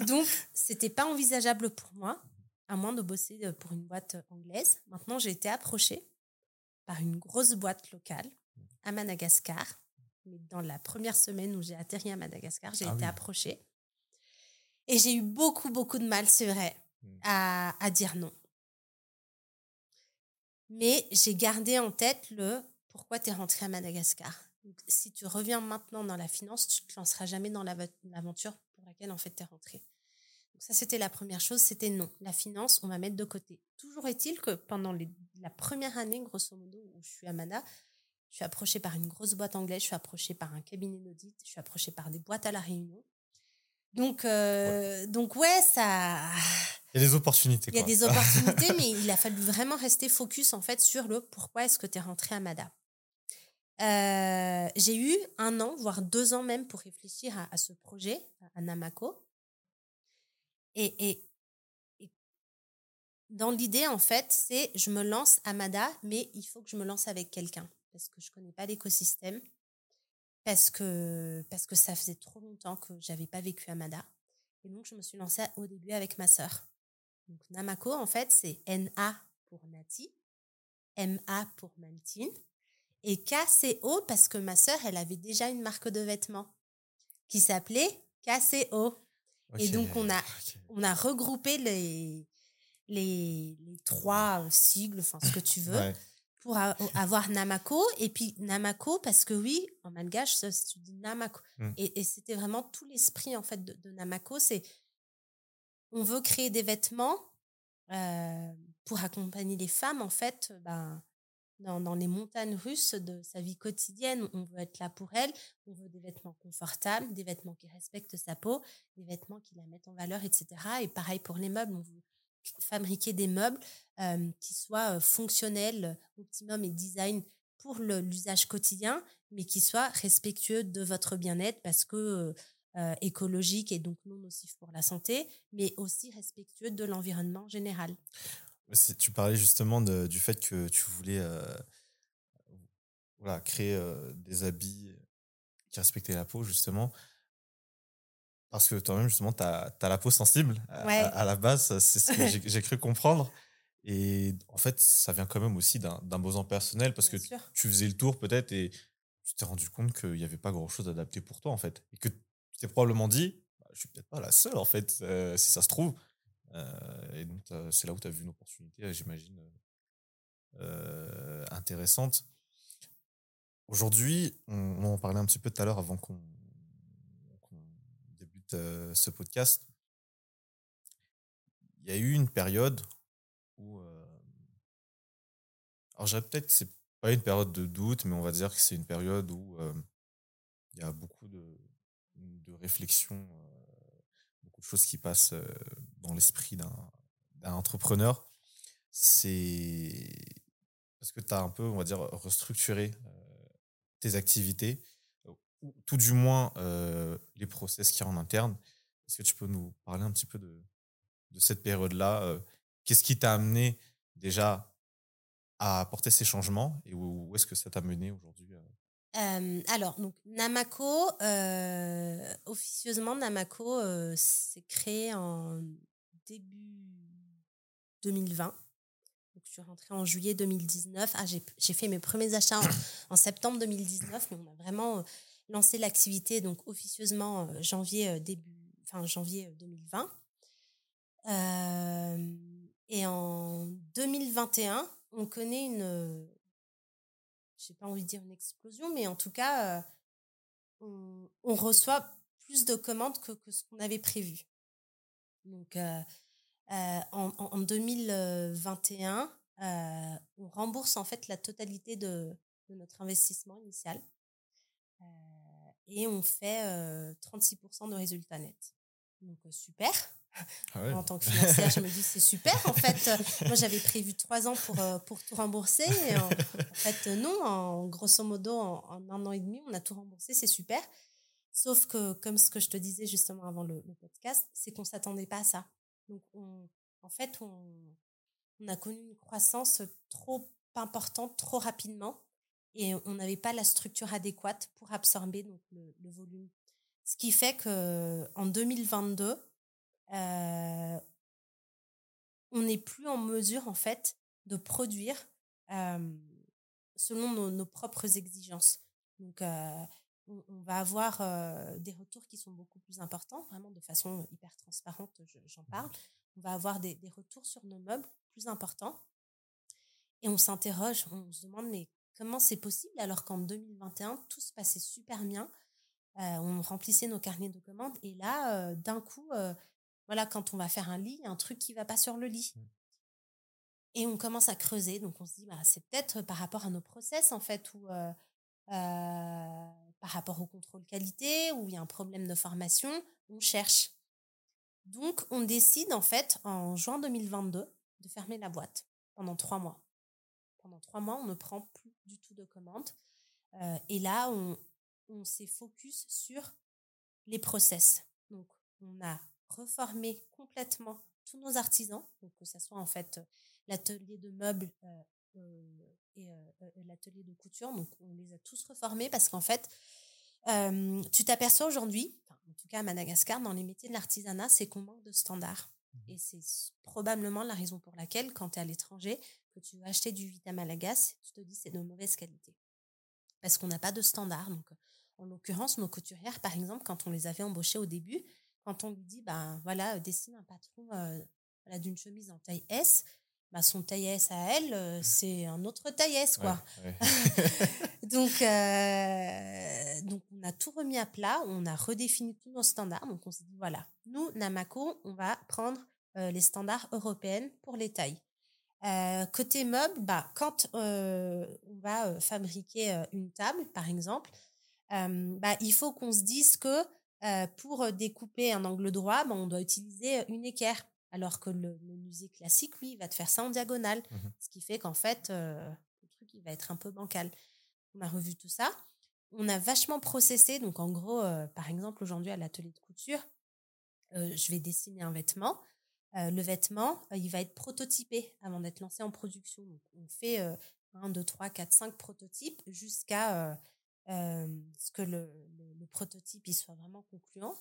Donc, c'était pas envisageable pour moi, à moins de bosser pour une boîte anglaise. Maintenant, j'ai été approchée par une grosse boîte locale à Madagascar. Mais dans la première semaine où j'ai atterri à Madagascar, j'ai ah été approchée. Et j'ai eu beaucoup, beaucoup de mal, c'est vrai, Mmh. à, dire non. Mais j'ai gardé en tête le pourquoi tu es rentré à Madagascar? si tu reviens maintenant dans la finance, tu ne te lanceras jamais dans l'aventure pour laquelle en fait tu es rentré. Donc ça, c'était la première chose, c'était non. La finance, on va mettre de côté. Toujours est-il que pendant la première année, grosso modo, où je suis à Mada, je suis approchée par une grosse boîte anglaise, je suis approchée par un cabinet d'audit, je suis approchée par des boîtes à la réunion. Donc, euh, donc ouais, ça. Il y a des opportunités. Il y a des opportunités, mais il a fallu vraiment rester focus en fait sur le pourquoi est-ce que tu es rentré à Mada. Euh, j'ai eu un an, voire deux ans même pour réfléchir à, ce projet, à Namako. Et, et, dans l'idée, en fait, c'est je me lance à Mada, mais il faut que je me lance avec quelqu'un parce que je connais pas l'écosystème parce que, parce que ça faisait trop longtemps que j'avais pas vécu à Mada. Et donc, je me suis lancée au début avec ma sœur. Donc, Namako, en fait, c'est N-A pour Nati, M-A pour Mantine, et K-C-O parce que ma sœur, elle avait déjà une marque de vêtements qui s'appelait KCO. Et donc, on a, on a regroupé les, les, les trois sigles, enfin, ce que tu veux, pour avoir Namako. Et puis Namako, parce que oui, en malgache, tu dis Namako. Mmh. Et, c'était vraiment tout l'esprit en fait de, Namako. C'est on veut créer des vêtements euh, pour accompagner les femmes en fait ben, dans, dans, les montagnes russes de sa vie quotidienne. On veut être là pour elles. On veut des vêtements confortables, des vêtements qui respectent sa peau, des vêtements qui la mettent en valeur, etc. Et pareil pour les meubles. On veut fabriquer des meubles qui soient fonctionnels, optimum et design pour l'usage quotidien, mais qui soient respectueux de votre bien-être parce que écologique et donc non nocif pour la santé, mais aussi respectueux de l'environnement général. Tu parlais justement du fait que tu voulais créer des habits qui respectaient la peau, justement. Parce que toi-même, justement, tu as, la peau sensible. À, la base, c'est ce que [laughs] j'ai cru comprendre. Et en fait, ça vient quand même aussi d'un besoin personnel parce que tu faisais le tour peut-être et tu t'es rendu compte qu'il n'y avait pas grand-chose adapté pour toi, en fait. Et que tu t'es probablement dit, bah, je suis peut-être pas la seule, en fait, si ça se trouve. et donc, c'est là où tu as vu une opportunité, j'imagine, intéressante. Aujourd'hui, on, en parlait un petit peu tout à l'heure avant qu'on ce podcast. Il y a eu une période où. alors, je peut-être que c'est pas une période de doute, mais on va dire que c'est une période où il y a beaucoup de, de réflexion, beaucoup de choses qui passent dans l'esprit d'un entrepreneur. C'est parce que tu as un peu, on va dire, restructuré tes activités, ou tout du moins les process qui y en interne. Est-ce que tu peux nous parler un petit peu de, de cette période-là Qu'est-ce qui t'a amené déjà à apporter ces changements et où, est-ce que ça t'a mené aujourd'hui alors, donc, Namako, officieusement, Namako s'est créé en début 2020 je suis rentrée en juillet 2019. Ah, j'ai fait mes premiers achats en, septembre 2019, mais on a vraiment lancé l'activité donc officieusement euh, janvier euh, début, enfin janvier 2020. et en 2021, on connaît une, j'ai pas envie de dire une explosion, mais en tout cas, on, reçoit plus de commandes que, ce qu'on avait prévu. Donc, en, en, 2021, euh, on rembourse en fait la totalité de, notre investissement initial euh, et on fait 36% euh, de résultats nets. Donc super. [laughs] Ah en tant que financière, je me dis c'est super. En fait, [laughs] moi j'avais prévu trois ans pour, pour tout rembourser. en, fait, non, en grosso modo, en, un an et demi, on a tout remboursé, c'est super. Sauf que, comme ce que je te disais justement avant le, podcast, c'est qu'on ne s'attendait pas à ça. Donc, en fait, on, on a connu une croissance trop importante, trop rapidement, et on n'avait pas la structure adéquate pour absorber donc, le, volume. Ce qui fait que en 2022, euh, on n'est plus en mesure en fait de produire euh, selon nos, propres exigences. Donc, euh, on, va avoir des retours qui sont beaucoup plus importants, vraiment de façon hyper transparente, j'en parle. On va avoir des, des, retours sur nos meubles important. Et on s'interroge, on se demande, mais comment c'est possible alors qu'en 2021, tout se passait super bien euh, On remplissait nos carnets de commandes et là, euh, d'un coup, euh, voilà, quand on va faire un lit, il y a un truc qui va pas sur le lit. Mmh. Et on commence à creuser, donc on se dit, bah, c'est peut-être par rapport à nos process en fait, ou par rapport au contrôle qualité, où il y a un problème de formation, on cherche. Donc, on décide en fait en juin 2022 de fermer la boîte pendant trois mois. Pendant trois mois, on ne prend plus du tout de commandes. Euh, et là, on, s'est focus sur les process. Donc, on a reformé complètement tous nos artisans, donc que ce soit en fait l'atelier de meubles euh, euh, et l'atelier de couture. Donc, on les a tous reformés parce qu'en fait, tu t'aperçois aujourd'hui, en tout cas à Madagascar, dans les métiers de l'artisanat, c'est qu'on manque de standards. Et c'est probablement la raison pour laquelle, quand tu es à l'étranger, que tu vas acheter du Vita Malagas, tu te dis c'est de mauvaise qualité. Parce qu'on n'a pas de standard. Donc, en l'occurrence, nos couturières, par exemple, quand on les avait embauchées au début, quand on lui dit, ben voilà, dessine un patron euh, d'une chemise en taille S, bah, son taille S à elle, euh, mmh. c'est un autre taille S, quoi. [laughs] [laughs] donc, euh, donc, on a tout remis à plat, on a redéfini tous nos standards. Donc, on s'est dit, voilà, nous, Namako, on va prendre euh, les standards européens pour les tailles. côté meuble, bah, quand on va fabriquer une table, par exemple, bah, il faut qu'on se dise que pour découper un angle droit, bah, on doit utiliser une équerre. Alors que le musée classique, lui, il va te faire ça en diagonale. Mmh Ce qui fait qu'en fait, le truc, il va être un peu bancal. On a revu tout ça. On a vachement processé. Donc, en gros, par exemple, aujourd'hui, à l'atelier de couture, je vais dessiner un vêtement. le vêtement, il va être prototypé avant d'être lancé en production. Donc, on fait 1, 2, 3, 4, 5 prototypes jusqu'à ce que le, prototype il soit vraiment concluant.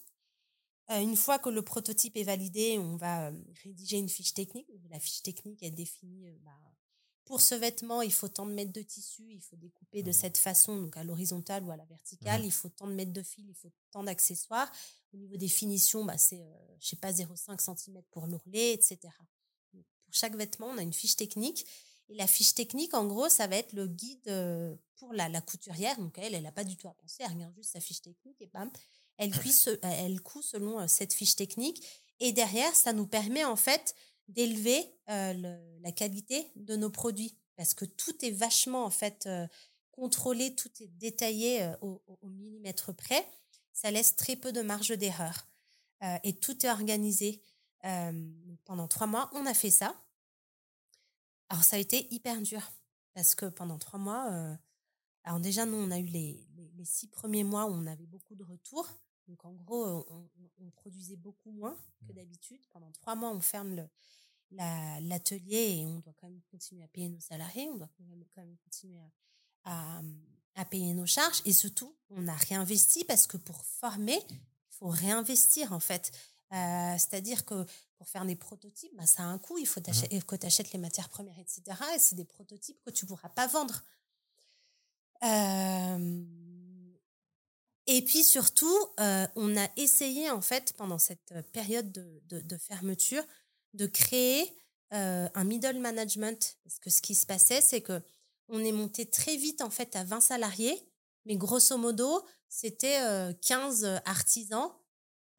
une fois que le prototype est validé, on va rédiger une fiche technique. La fiche technique est définie bah, pour ce vêtement, il faut tant de mètres de tissu, il faut découper de mmh cette façon, donc à l'horizontale ou à la verticale, mmh il faut tant de mètres de fil, il faut tant d'accessoires. Au niveau des finitions, bah, c'est, euh, je sais pas, 0,5 cm pour l'ourlet, etc. pour chaque vêtement, on a une fiche technique. Et la fiche technique, en gros, ça va être le guide euh, pour la, la couturière. Donc elle, elle n'a pas du tout à penser, elle regarde juste sa fiche technique et bam, [clears throat] elle, elle coud selon euh, cette fiche technique. Et derrière, ça nous permet en fait d'élever la qualité de nos produits parce que tout est vachement en fait contrôlé, tout est détaillé au, millimètre près. Ça laisse très peu de marge d'erreur et tout est organisé. pendant trois mois, on a fait ça. Alors ça a été hyper dur parce que pendant trois mois, alors déjà nous on a eu les, les, six premiers mois où on avait beaucoup de retours. Donc en gros, on, on produisait beaucoup moins que d'habitude. Pendant trois mois, on ferme le, l'atelier et on doit quand même continuer à payer nos salariés, on doit quand même, continuer à, à, payer nos charges et surtout, on a réinvesti parce que pour former, il faut réinvestir en fait. Euh, c'est-à-dire que pour faire des prototypes, bah, ça a un coût, il faut mmh que tu achètes les matières premières, etc. Et c'est des prototypes que tu ne pourras pas vendre. Euh, et puis surtout, euh, on a essayé en fait pendant cette période de, fermeture de créer un middle management. Parce que ce qui se passait, c'est que on est monté très vite en fait à 20 salariés, mais grosso modo, c'était 15 artisans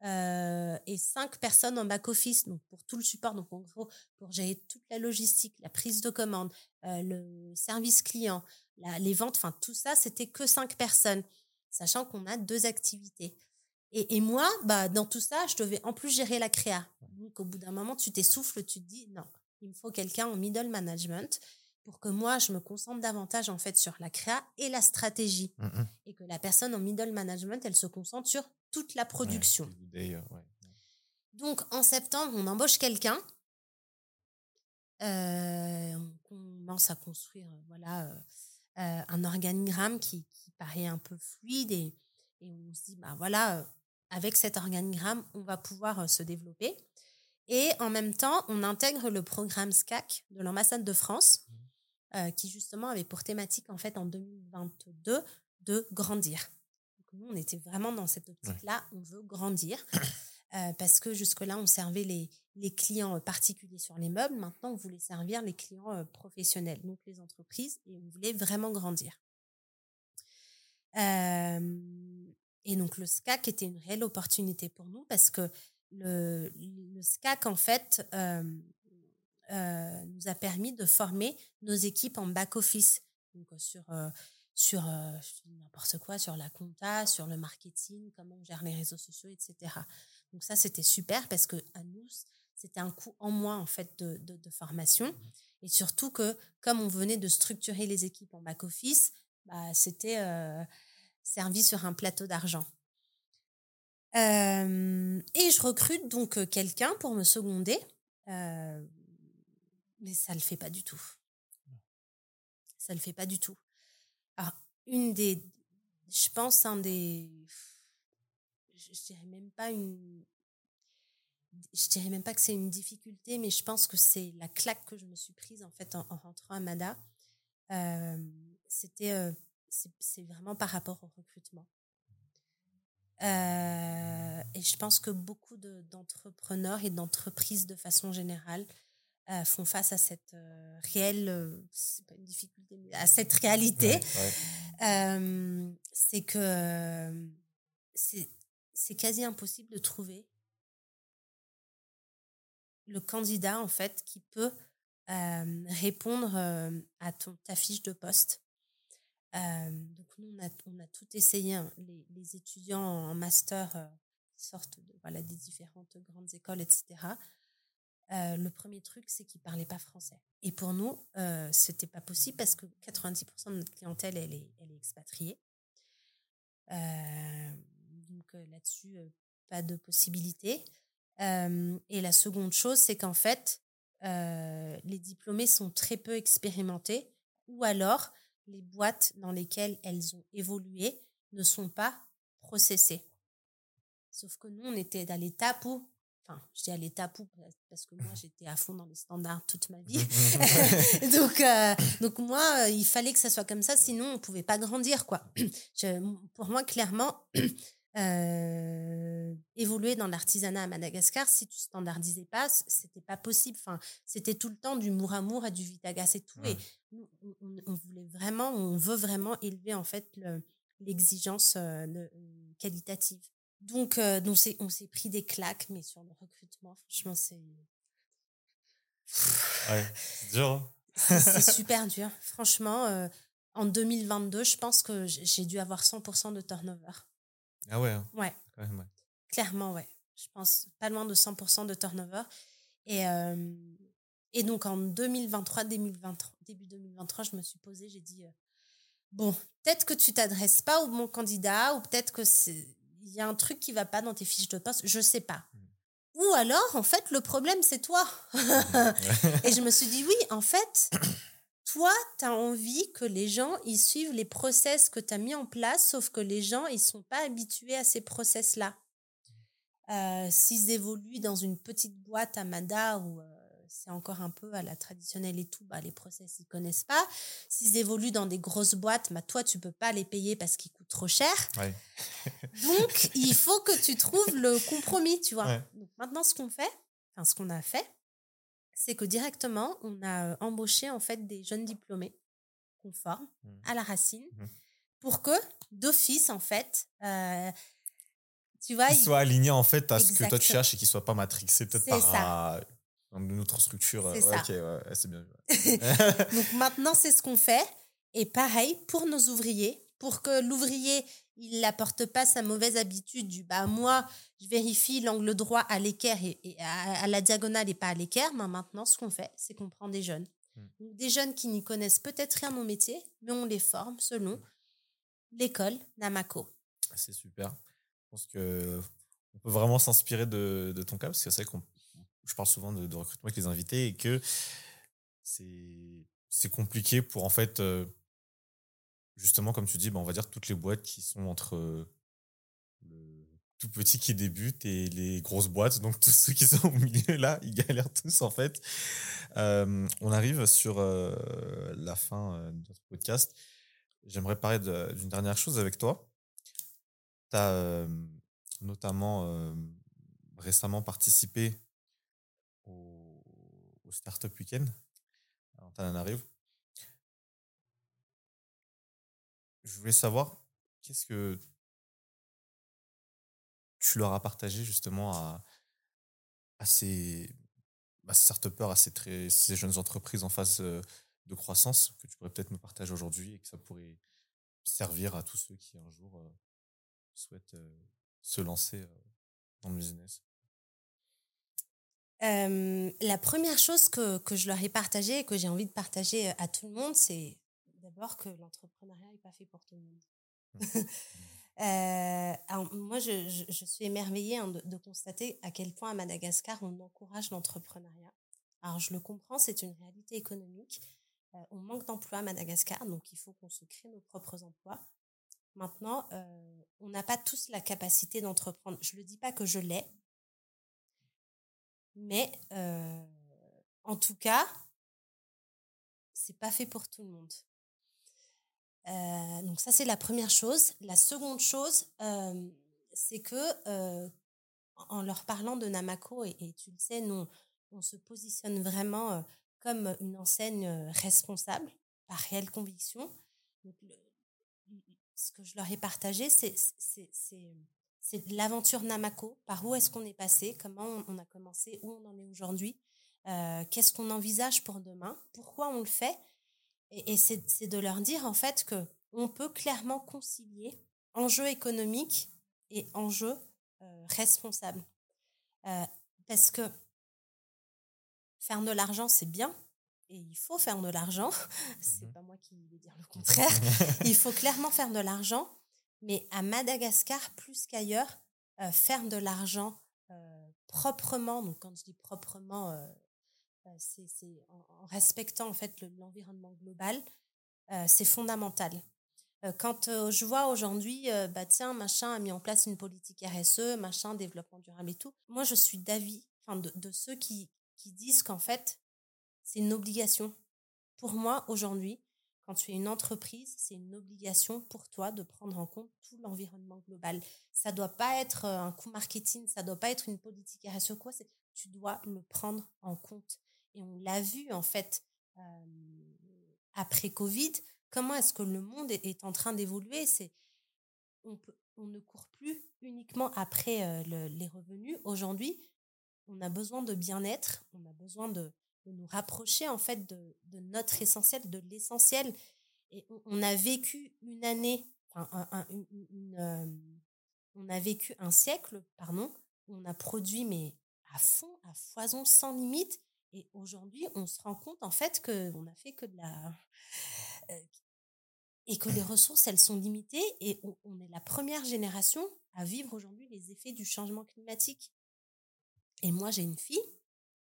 et 5 personnes en back-office, donc pour tout le support, donc en gros, pour gérer toute la logistique, la prise de commande, le service client, les ventes, enfin tout ça, c'était que 5 personnes, sachant qu'on a deux activités. Et, moi, bah, dans tout ça, je devais en plus gérer la créa. Donc, au bout d'un moment, tu t'essouffles, tu te dis, non, il me faut quelqu'un en middle management pour que moi, je me concentre davantage, en fait, sur la créa et la stratégie. Mmh, mmh. Et que la personne en middle management, elle se concentre sur toute la production. Donc, en septembre, on embauche quelqu'un. Euh, on commence à construire, voilà, euh, euh, un organigramme qui, paraît un peu fluide et, et on se dit, bah voilà, avec cet organigramme, on va pouvoir euh, se développer. Et en même temps, on intègre le programme SCAC de l'ambassade de France, mmh. euh, qui justement avait pour thématique en fait en 2022 de grandir. Donc nous, on était vraiment dans cette optique-là, on veut grandir. [coughs] Euh, parce que jusque-là, on servait les, les clients particuliers sur les meubles. Maintenant, on voulait servir les clients professionnels, donc les entreprises, et on voulait vraiment grandir. Et donc le SCAC était une réelle opportunité pour nous parce que le, le SCAC, en fait, euh, nous a permis de former nos équipes en back-office. Donc sur, euh, sur n'importe quoi, sur la compta, sur le marketing, comment on gère les réseaux sociaux, etc. Donc ça, c'était super parce que à nous, c'était un coût en moins en fait de, de, formation. Mmh. Et surtout que comme on venait de structurer les équipes en back-office, bah, c'était servi sur un plateau d'argent. et je recrute donc quelqu'un pour me seconder, mais ça le fait pas du tout. Ça le fait pas du tout. Alors, une des, je pense, un des, je, dirais même pas une, je dirais même pas que c'est une difficulté, mais je pense que c'est la claque que je me suis prise en fait en, rentrant à Mada. C'était c'est vraiment par rapport au recrutement. Euh, et je pense que beaucoup d'entrepreneurs et d'entreprises de façon générale euh, font face à cette euh, réelle, c'est pas une difficulté, mais à cette réalité. c'est que c'est quasi impossible de trouver le candidat en fait qui peut répondre à ton, ta fiche de poste donc nous, on a, on a, tout essayé. Hein. Les, les, étudiants en master euh, sortent voilà, des différentes grandes écoles, etc. Euh, le premier truc, c'est qu'ils ne parlaient pas français. Et pour nous, euh, ce n'était pas possible parce que 90% de notre clientèle, elle est, elle est expatriée. donc là-dessus, pas de possibilité. et la seconde chose, c'est qu'en fait, les diplômés sont très peu expérimentés ou alors les boîtes dans lesquelles elles ont évolué ne sont pas processées. Sauf que nous, on était dans l'étape où, enfin, je dis à l'étape où, parce que moi, j'étais à fond dans les standards toute ma vie. [laughs] [laughs] donc, euh, donc, moi, euh, il fallait que ça soit comme ça, sinon, on ne pouvait pas grandir, quoi. [clears throat] pour moi, clairement, [clears throat] euh, évoluer dans l'artisanat à Madagascar, si tu standardisais pas, c'était pas possible. Enfin, c'était tout le temps du mouramour à du vitagas et tout. Et on, voulait vraiment, on veut vraiment élever en fait l'exigence euh, qualitative. Donc, euh, donc on s'est pris des claques, mais sur le recrutement, franchement, c'est. Ouais, c'est dur. Hein. [laughs] c'est super dur. Franchement, en 2022, je pense que j'ai dû avoir 100% de turnover. Ah ouais. Hein. Ouais. Clairement, ouais. Je pense pas loin de 100% de turnover. Et, et donc en 2023, début 2023, je me suis posée, j'ai dit, bon, peut-être que tu t'adresses pas au bon candidat ou peut-être que il y a un truc qui va pas dans tes fiches de poste, je sais pas. Mmh. Ou alors, en fait, le problème, c'est toi. Mmh. [laughs] et je me suis dit, oui, en fait, toi, tu as envie que les gens ils suivent les process que tu as mis en place, sauf que les gens, ils sont pas habitués à ces process-là. Euh, s'ils évoluent dans une petite boîte à Mada où euh, c'est encore un peu à la traditionnelle et tout, bah, les process, ils connaissent pas. S'ils évoluent dans des grosses boîtes, bah, toi, tu peux pas les payer parce qu'ils coûtent trop cher. [laughs] Donc, il faut que tu trouves le compromis, tu vois. Donc, maintenant, ce qu'on fait, enfin, ce qu'on a fait, c'est que directement, on a embauché en fait des jeunes diplômés qu'on forme mmh. à la racine mmh. pour que d'office, en fait, tu vois. Qu'ils soient alignés en fait à ce que toi tu cherches et qu'ils soient pas matrixés peut-être par une autre structure. C'est ça. c'est bien. [laughs] Donc maintenant, c'est ce qu'on fait. Et pareil, pour nos ouvriers, pour que l'ouvrier il n'apporte pas sa mauvaise habitude. Du bah moi je vérifie l'angle droit à l'équerre et, à, la diagonale et pas à l'équerre. Mais maintenant ce qu'on fait c'est qu'on prend des jeunes. Mmh. des jeunes qui n'y connaissent peut-être rien au métier mais on les forme selon l'école Namako. C'est super. Je pense que on peut vraiment s'inspirer de, ton cas parce que c'est vrai qu'on je parle souvent de, recrutement avec les invités et que c'est c'est compliqué pour en fait euh, justement, comme tu dis, bah, on va dire toutes les boîtes qui sont entre le tout petit qui débute et les grosses boîtes. Donc, tous ceux qui sont au milieu, là, ils galèrent tous, en fait. on arrive sur la fin de notre podcast. J'aimerais parler d'une dernière chose avec toi. Tu as notamment récemment participé au, Startup Weekend. en arrive. Je voulais savoir qu'est-ce que tu leur as partagé justement à, ces, à start-upers, à ces, très, jeunes entreprises en phase euh, de croissance que tu pourrais peut-être nous partager aujourd'hui et que ça pourrait servir à tous ceux qui un jour euh, souhaitent euh, se lancer dans le business? La première chose que, que, je leur ai partagée et que j'ai envie de partager à tout le monde, c'est d'abord que l'entrepreneuriat n'est pas fait pour tout le monde. Mmh. [laughs] Euh, moi, je, je, suis émerveillée hein, de, constater à quel point à Madagascar, on encourage l'entrepreneuriat. Alors, je le comprends, c'est une réalité économique. Euh, on manque d'emplois à Madagascar, donc il faut qu'on se crée nos propres emplois. Maintenant, euh, on n'a pas tous la capacité d'entreprendre. Je ne le dis pas que je l'ai, mais en tout cas, c'est pas fait pour tout le monde. Euh, donc ça, c'est la première chose. La seconde chose, euh, c'est que euh, en leur parlant de Namako, et, tu le sais, nous, on se positionne vraiment comme une enseigne responsable, par réelle conviction. Ce que je leur ai partagé, c'est l'aventure Namako. Par où est-ce qu'on est passé? Comment on, a commencé? Où on en est aujourd'hui? Qu'est-ce qu'on envisage pour demain? Pourquoi on le fait? Et, c'est de leur dire en fait que on peut clairement concilier enjeux économiques et enjeux euh, responsables. Euh, parce que faire de l'argent, c'est bien, et il faut faire de l'argent. [laughs] c'est mmh pas moi qui vais dire le contraire. [laughs] il faut clairement faire de l'argent, mais à Madagascar, plus qu'ailleurs, euh, faire de l'argent proprement, donc quand je dis proprement, c'est en, respectant en fait l'environnement global, c'est fondamental. Quand je vois aujourd'hui, bah tiens, machin a mis en place une politique RSE, machin, développement durable et tout, moi je suis d'avis, enfin de, ceux qui, qui disent qu'en fait, c'est une obligation. Pour moi, aujourd'hui, quand tu es une entreprise, c'est une obligation pour toi de prendre en compte tout l'environnement global. Ça doit pas être euh, un coup marketing, ça doit pas être une politique RSE quoi, tu dois le prendre en compte. Et on l'a vu en fait après Covid, comment est-ce que le monde est, en train d'évoluer? C'est on, ne court plus uniquement après les revenus. Aujourd'hui, on a besoin de bien-être, on a besoin de, de nous rapprocher en fait de, notre essentiel, de l'essentiel. Et on, a vécu une année, enfin, on a vécu un siècle, pardon, où on a produit mais à fond, à foison, sans limite. Et aujourd'hui, on se rend compte en fait que on a fait que de la euh, et que les ressources elles sont limitées et on, on est la première génération à vivre aujourd'hui les effets du changement climatique. Et moi, j'ai une fille,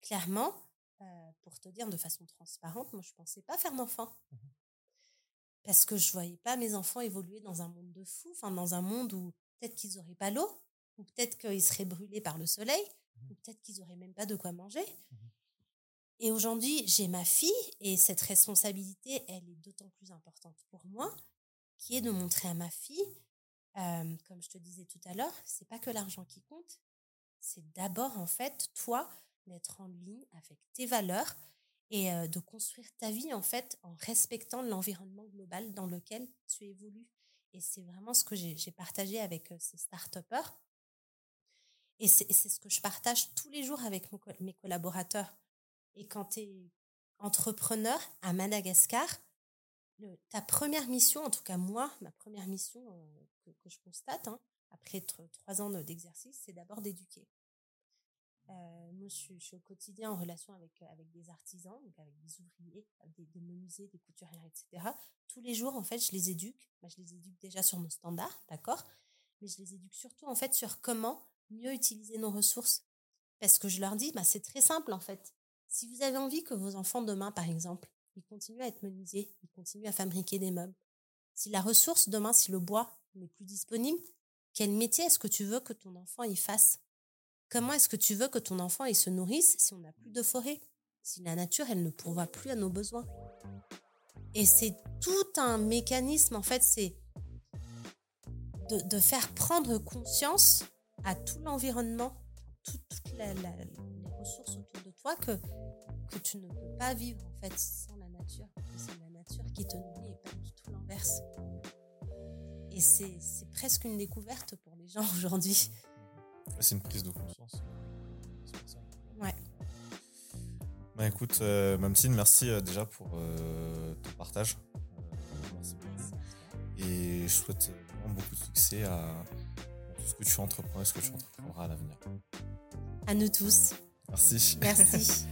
clairement, euh, pour te dire de façon transparente, moi je pensais pas faire d'enfant. Mmh Parce que je voyais pas mes enfants évoluer dans un monde de fou, enfin dans un monde où peut-être qu'ils auraient pas l'eau, ou peut-être qu'ils seraient brûlés par le soleil, mmh ou peut-être qu'ils auraient même pas de quoi manger. Mmh et aujourd'hui, j'ai ma fille et cette responsabilité, elle est d'autant plus importante pour moi, qui est de montrer à ma fille, euh, comme je te disais tout à l'heure, c'est pas que l'argent qui compte, c'est d'abord en fait toi d'être en ligne avec tes valeurs et de construire ta vie en fait en respectant l'environnement global dans lequel tu évolues. Et c'est vraiment ce que j'ai partagé avec ces start-upers. Et c'est ce que je partage tous les jours avec mes collaborateurs. Et quand tu es entrepreneur à Madagascar, ta première mission, en tout cas moi, ma première mission que, je constate, hein, après trois ans d'exercice, c'est d'abord d'éduquer. Euh, moi, je suis, au quotidien en relation avec, euh, avec des artisans, donc avec des ouvriers, des, des menuisiers, des couturières, etc. Tous les jours, en fait, je les éduque. Bah, je les éduque déjà sur nos standards, d'accord Mais je les éduque surtout, en fait, sur comment mieux utiliser nos ressources. Parce que je leur dis, bah, c'est très simple, en fait. Si vous avez envie que vos enfants demain, par exemple, ils continuent à être menuisiers, ils continuent à fabriquer des meubles. Si la ressource demain, si le bois n'est plus disponible, quel métier est-ce que tu veux que ton enfant y fasse? Comment est-ce que tu veux que ton enfant il se nourrisse si on n'a plus de forêt? Si la nature, elle ne pourvoit plus à nos besoins? Et c'est tout un mécanisme, en fait, c'est de, faire prendre conscience à tout l'environnement, toutes les ressources autour de toi que, que tu ne peux pas vivre, en fait, sans la nature. C'est la nature qui te nourrit et pas du tout l'inverse. Et c'est presque une découverte pour les gens [laughs] aujourd'hui. C'est une prise de conscience. Ouais. Bah écoute, euh, Mamtine, merci euh, déjà pour euh, ton partage. merci. Et je souhaite vraiment beaucoup de succès à tout ce que tu entreprends et ce que tu entreprendras à l'avenir. À nous tous. Merci. Merci.